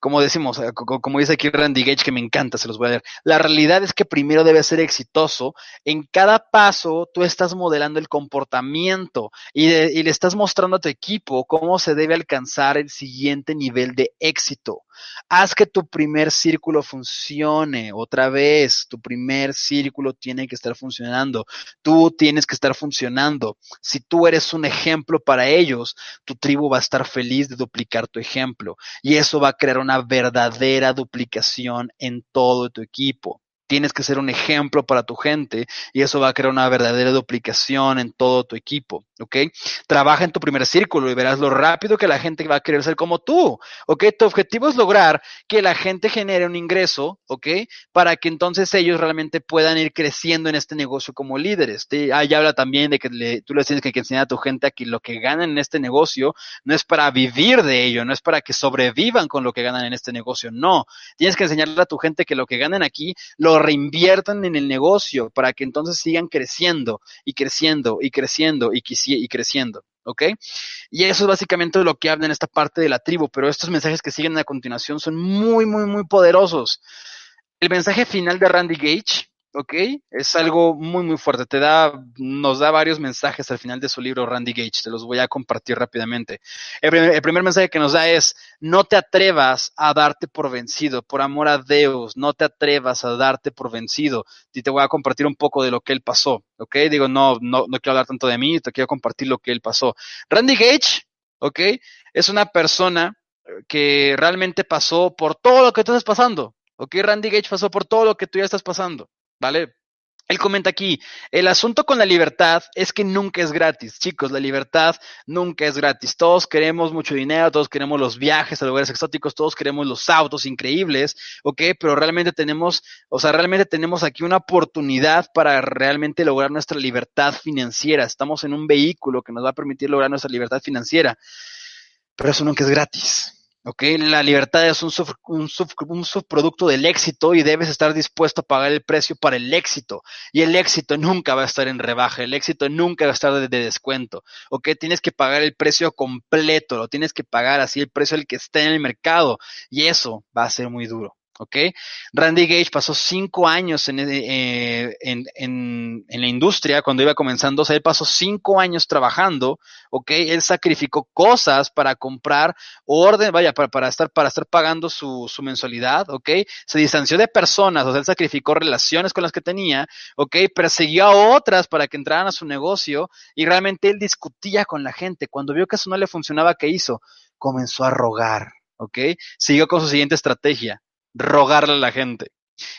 Como decimos, eh, como dice aquí Randy Gage, que me encanta, se los voy a leer. La realidad es que primero debe ser exitoso. En cada paso tú estás modelando el comportamiento y, y le estás mostrando a tu equipo cómo se debe alcanzar el siguiente nivel de éxito. Haz que tu primer círculo funcione. Otra vez, tu primer círculo tiene que estar funcionando. Tú tienes que estar funcionando. Si tú eres un ejemplo para ellos, tu tribu va a estar feliz de duplicar tu ejemplo. Y eso va a crear una verdadera duplicación en todo tu equipo. Tienes que ser un ejemplo para tu gente y eso va a crear una verdadera duplicación en todo tu equipo, ¿ok? Trabaja en tu primer círculo y verás lo rápido que la gente va a querer ser como tú, ¿ok? Tu objetivo es lograr que la gente genere un ingreso, ¿ok? Para que entonces ellos realmente puedan ir creciendo en este negocio como líderes. ahí habla también de que tú les tienes que enseñar a tu gente a que lo que ganan en este negocio no es para vivir de ello, no es para que sobrevivan con lo que ganan en este negocio, no. Tienes que enseñarle a tu gente que lo que ganan aquí lo reinviertan en el negocio para que entonces sigan creciendo y creciendo y creciendo y, y creciendo. ¿Ok? Y eso es básicamente lo que habla en esta parte de la tribu, pero estos mensajes que siguen a continuación son muy, muy, muy poderosos. El mensaje final de Randy Gage ¿ok? Es algo muy, muy fuerte. Te da, nos da varios mensajes al final de su libro, Randy Gage. Te los voy a compartir rápidamente. El primer, mensaje que nos da es, no te atrevas a darte por vencido, por amor a Dios, no te atrevas a darte por vencido. Y te voy a compartir un poco de lo que él pasó, ¿ok? Digo, no, no, no quiero hablar tanto de mí, te quiero compartir lo que él pasó. Randy Gage, ¿ok? Es una persona que realmente pasó por todo lo que tú estás pasando. ¿Ok? Randy Gage pasó por todo lo que tú ya estás pasando. ¿Vale? Él comenta aquí, el asunto con la libertad es que nunca es gratis, chicos, la libertad nunca es gratis. Todos queremos mucho dinero, todos queremos los viajes a lugares exóticos, todos queremos los autos increíbles, ¿ok? Pero realmente tenemos, o sea, realmente tenemos aquí una oportunidad para realmente lograr nuestra libertad financiera. Estamos en un vehículo que nos va a permitir lograr nuestra libertad financiera, pero eso nunca es gratis. ¿Ok? La libertad es un, un, un, subproducto del éxito y debes estar dispuesto a pagar el precio para el éxito. Y el éxito nunca va a estar en rebaja, el éxito nunca va a estar de, de, descuento, ¿ok? Tienes que pagar el precio completo, lo tienes que pagar así el precio el que esté en el mercado y eso va a ser muy duro. ¿Ok? Randy Gage pasó cinco años en, eh, en, en, en, la industria cuando iba comenzando, o sea, él pasó cinco años trabajando, ¿ok? Él sacrificó cosas para comprar orden, vaya, para, para estar, para estar pagando su, su mensualidad, ¿ok? Se distanció de personas, o sea, él sacrificó relaciones con las que tenía, ¿ok? Persiguió a otras para que entraran a su negocio y realmente él discutía con la gente. Cuando vio que eso no le funcionaba, ¿qué hizo? Comenzó a rogar, ¿ok? Siguió con su siguiente estrategia rogarle a la gente.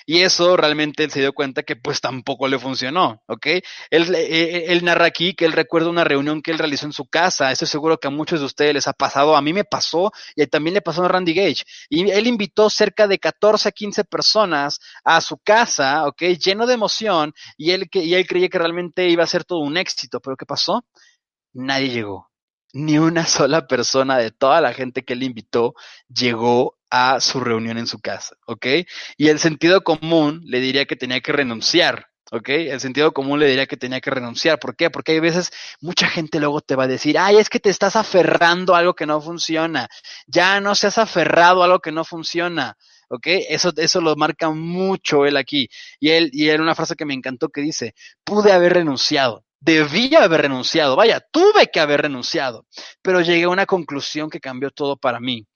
Y eso realmente él se dio cuenta que pues tampoco le funcionó, ¿ok? Él, él, él, narra aquí que él recuerda una reunión que él realizó en su casa, eso seguro que a muchos de ustedes les ha pasado, a mí me pasó y también le pasó a Randy Gage. Y él invitó cerca de 14 a 15 personas a su casa, ¿ok? Lleno de emoción y él, y él creía que realmente iba a ser todo un éxito, pero ¿qué pasó? Nadie llegó. Ni una sola persona de toda la gente que él invitó llegó a su reunión en su casa, ¿ok? Y el sentido común le diría que tenía que renunciar, ¿ok? El sentido común le diría que tenía que renunciar. ¿Por qué? Porque hay veces mucha gente luego te va a decir, ay, es que te estás aferrando a algo que no funciona. Ya no seas aferrado a algo que no funciona. ¿ok? Eso, eso lo marca mucho él aquí. Y él, y él una frase que me encantó que dice, pude haber renunciado, debía haber renunciado, vaya, tuve que haber renunciado, pero llegué a una conclusión que cambió todo para mí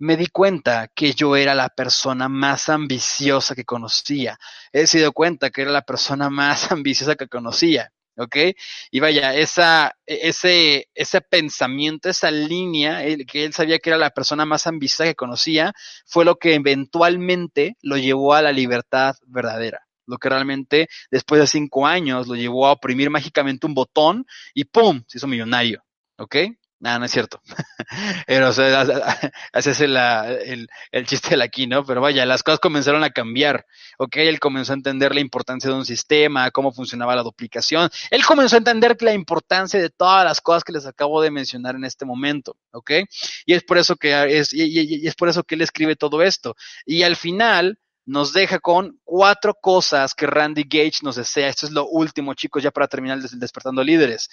me di cuenta que yo era la persona más ambiciosa que conocía. He sido cuenta que era la persona más ambiciosa que conocía. ¿ok? Y vaya, esa, e, ese, ese pensamiento, esa línea, que él sabía que era la persona más ambiciosa que conocía, fue lo que eventualmente lo llevó a la libertad verdadera. Lo que realmente, después de cinco años, lo llevó a oprimir mágicamente un botón y ¡pum! se hizo millonario. ¿Ok? No, no es cierto. Pero, o sea, ese es el, el, el, chiste de aquí, ¿no? Pero vaya, las cosas comenzaron a cambiar, ¿ok? Él comenzó a entender la importancia de un sistema, cómo funcionaba la duplicación. Él comenzó a entender la importancia de todas las cosas que les acabo de mencionar en este momento, ¿ok? Y es por eso que es, y, es por eso que él escribe todo esto. Y al final, nos deja con cuatro cosas que Randy Gage nos desea. Esto es lo último, chicos, ya para terminar Despertando Líderes.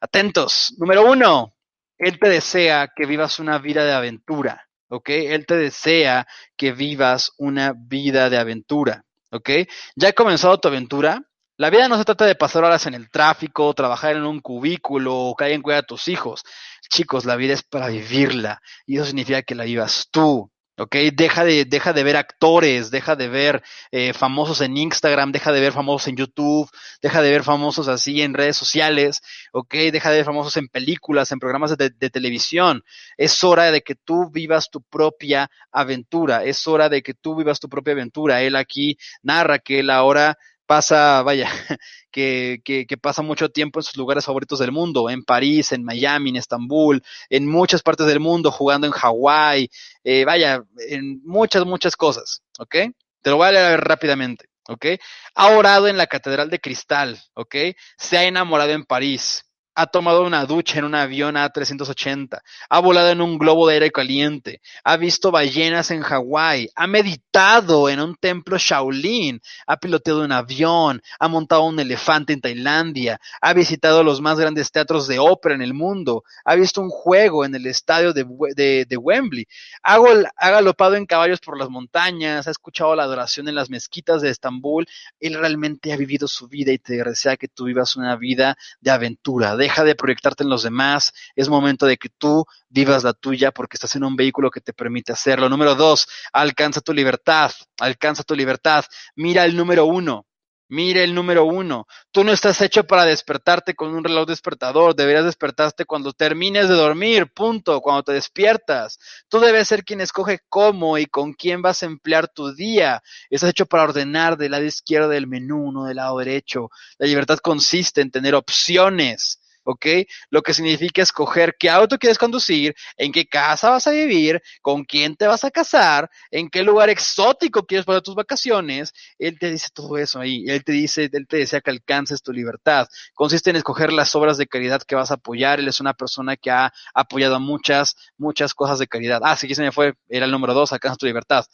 Atentos. Número uno, él te desea que vivas una vida de aventura, ¿ok? Él te desea que vivas una vida de aventura, ¿ok? ¿Ya ha comenzado tu aventura? La vida no se trata de pasar horas en el tráfico, trabajar en un cubículo o que alguien cuida a tus hijos. Chicos, la vida es para vivirla y eso significa que la vivas tú, ¿ok? Deja de, de ver actores, deja de ver eh, famosos en Instagram, deja de ver famosos en YouTube, deja de ver famosos así en redes sociales, ¿ok? Deja de ver famosos en películas, en programas de, de televisión. Es hora de que tú vivas tu propia aventura, es hora de que tú vivas tu propia aventura. Él aquí narra que él ahora pasa, vaya, que, que, que, pasa mucho tiempo en sus lugares favoritos del mundo, en París, en Miami, en Estambul, en muchas partes del mundo, jugando en Hawái, eh, vaya, en muchas, muchas cosas, ¿ok? Te lo voy a leer rápidamente, ¿ok? Ha orado en la Catedral de Cristal, ¿ok? Se ha enamorado en París, ha tomado una ducha en un avión A380, ha volado en un globo de aire caliente, ha visto ballenas en Hawái, ha meditado en un templo Shaolin, ha piloteado un avión, ha montado un elefante en Tailandia, ha visitado los más grandes teatros de ópera en el mundo, ha visto un juego en el estadio de, de Wembley, ha, ha galopado en caballos por las montañas, ha escuchado la adoración en las mezquitas de Estambul, él realmente ha vivido su vida y te desea que tú vivas una vida de aventura. Deja de proyectarte en los demás. Es momento de que tú vivas la tuya porque estás en un vehículo que te permite hacerlo. Número dos, alcanza tu libertad. Alcanza tu libertad. Mira el número uno. Mire el número uno. Tú no estás hecho para despertarte con un reloj despertador. Deberías despertarte cuando termines de dormir. Punto. Cuando te despiertas. Tú debes ser quien escoge cómo y con quién vas a emplear tu día. Estás hecho para ordenar del lado izquierdo del menú, no del lado derecho. La libertad consiste en tener opciones. ¿Ok? Lo que significa escoger qué auto quieres conducir, en qué casa vas a vivir, con quién te vas a casar, en qué lugar exótico quieres pasar tus vacaciones. Él te dice todo eso ahí. Él te dice, él te desea que alcances tu libertad. Consiste en escoger las obras de caridad que vas a apoyar. Él es una persona que ha apoyado muchas, muchas cosas de caridad. Ah, sí, se me fue. Era el número dos, alcanza tu libertad.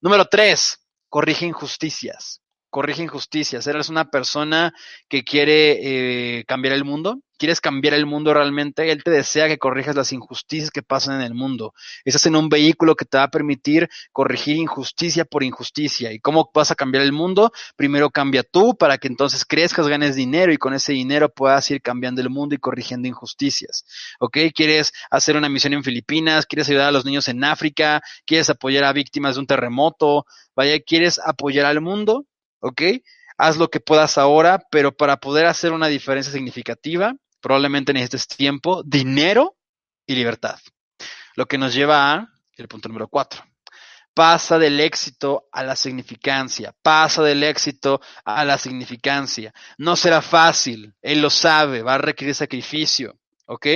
Número tres, corrige injusticias corrige injusticias. Eres una persona que quiere eh, cambiar el mundo, quieres cambiar el mundo realmente, Él te desea que corrijas las injusticias que pasan en el mundo. Estás en un vehículo que te va a permitir corregir injusticia por injusticia. ¿Y cómo vas a cambiar el mundo? Primero cambia tú para que entonces crezcas, ganes dinero y con ese dinero puedas ir cambiando el mundo y corrigiendo injusticias. ¿Ok? ¿Quieres hacer una misión en Filipinas? ¿Quieres ayudar a los niños en África? ¿Quieres apoyar a víctimas de un terremoto? Vaya, ¿quieres apoyar al mundo? ¿Ok? Haz lo que puedas ahora, pero para poder hacer una diferencia significativa, probablemente necesites tiempo, dinero y libertad. Lo que nos lleva a el punto número cuatro. Pasa del éxito a la significancia. Pasa del éxito a la significancia. No será fácil. Él lo sabe. Va a requerir sacrificio. ¿Ok?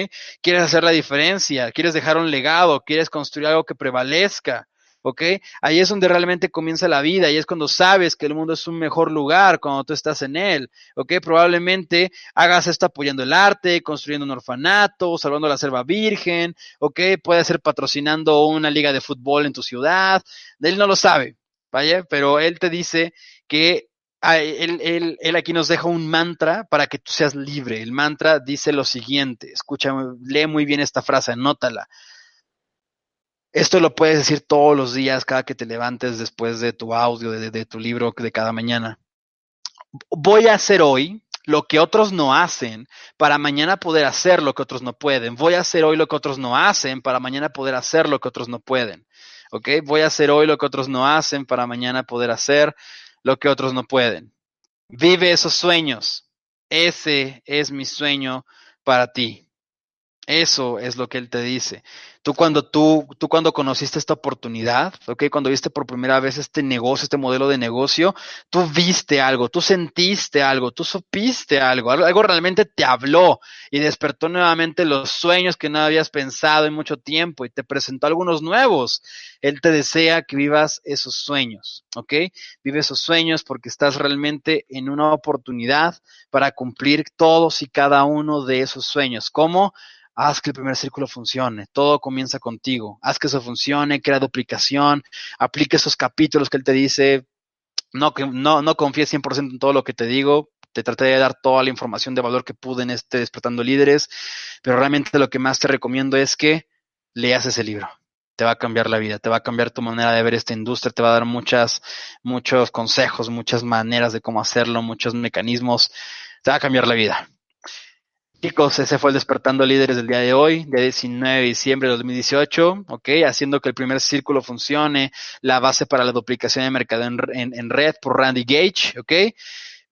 Quieres hacer la diferencia. Quieres dejar un legado. Quieres construir algo que prevalezca. ¿Ok? Ahí es donde realmente comienza la vida y es cuando sabes que el mundo es un mejor lugar cuando tú estás en él, ¿ok? Probablemente hagas esto apoyando el arte, construyendo un orfanato, salvando la selva virgen, ¿ok? Puede ser patrocinando una liga de fútbol en tu ciudad, él no lo sabe, ¿vaya? Pero él te dice que ah, él, él, él, aquí nos deja un mantra para que tú seas libre. El mantra dice lo siguiente, escucha, lee muy bien esta frase, anótala. Esto lo puedes decir todos los días, cada que te levantes después de tu audio, de, tu libro de cada mañana. Voy a hacer hoy lo que otros no hacen para mañana poder hacer lo que otros no pueden. Voy a hacer hoy lo que otros no hacen para mañana poder hacer lo que otros no pueden. Voy a hacer hoy lo que otros no hacen para mañana poder hacer lo que otros no pueden. Vive esos sueños. Ese es mi sueño para ti. Eso es lo que él te dice. Tú cuando tú, tú cuando conociste esta oportunidad, ¿ok? Cuando viste por primera vez este negocio, este modelo de negocio, tú viste algo, tú sentiste algo, tú supiste algo, algo, realmente te habló y despertó nuevamente los sueños que no habías pensado en mucho tiempo y te presentó algunos nuevos. Él te desea que vivas esos sueños, ¿ok? Vive esos sueños porque estás realmente en una oportunidad para cumplir todos y cada uno de esos sueños. ¿Cómo? Haz que el primer círculo funcione, todo comienza contigo, haz que eso funcione, crea duplicación, aplique esos capítulos que él te dice, no, no, no confíes 100% en todo lo que te digo, te traté de dar toda la información de valor que pude en este Despertando Líderes, pero realmente lo que más te recomiendo es que leas ese libro. Te va a cambiar la vida, te va a cambiar tu manera de ver esta industria, te va a dar muchos consejos, muchas maneras de cómo hacerlo, muchos mecanismos, te va a cambiar la vida. Chicos, ese fue el Despertando Líderes del día de hoy, día 19 de diciembre de 2018, ¿ok? Haciendo que el primer círculo funcione, la base para la duplicación de mercado en, red por Randy Gage, ¿ok?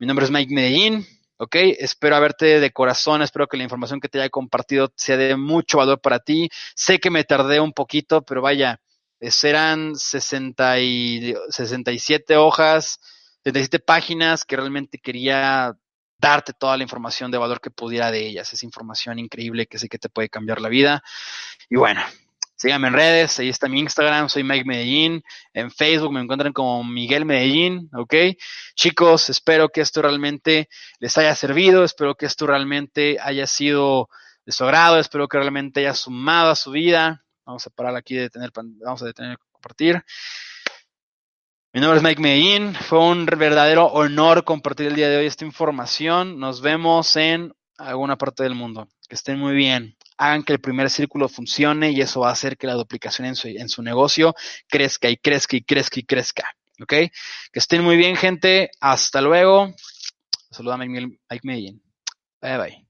Mi nombre es Mike Medellín, ¿ok? Espero haberte de corazón, espero que la información que te haya compartido sea de mucho valor para ti. Sé que me tardé un poquito, pero vaya, serán 60 y, 67 hojas, 77 páginas que realmente quería darte toda la información de valor que pudiera de ellas. Es información increíble que sé que te puede cambiar la vida. Y bueno, Síganme en redes, ahí está mi Instagram, soy Mike Medellín. En Facebook me encuentran como Miguel Medellín, ¿ok? Chicos, espero que esto realmente les haya servido, espero que esto realmente haya sido de su agrado, espero que realmente haya sumado a su vida. Vamos a parar aquí de tener, vamos a detener compartir. Mi nombre es Mike Medellín, fue un verdadero honor compartir el día de hoy esta información. Nos vemos en alguna parte del mundo. Que estén muy bien hagan que el primer círculo funcione y eso va a hacer que la duplicación en su, en su negocio crezca y crezca y crezca y crezca. ¿Ok? Que estén muy bien, gente. Hasta luego. Saluda a Mike Medellín. Bye bye.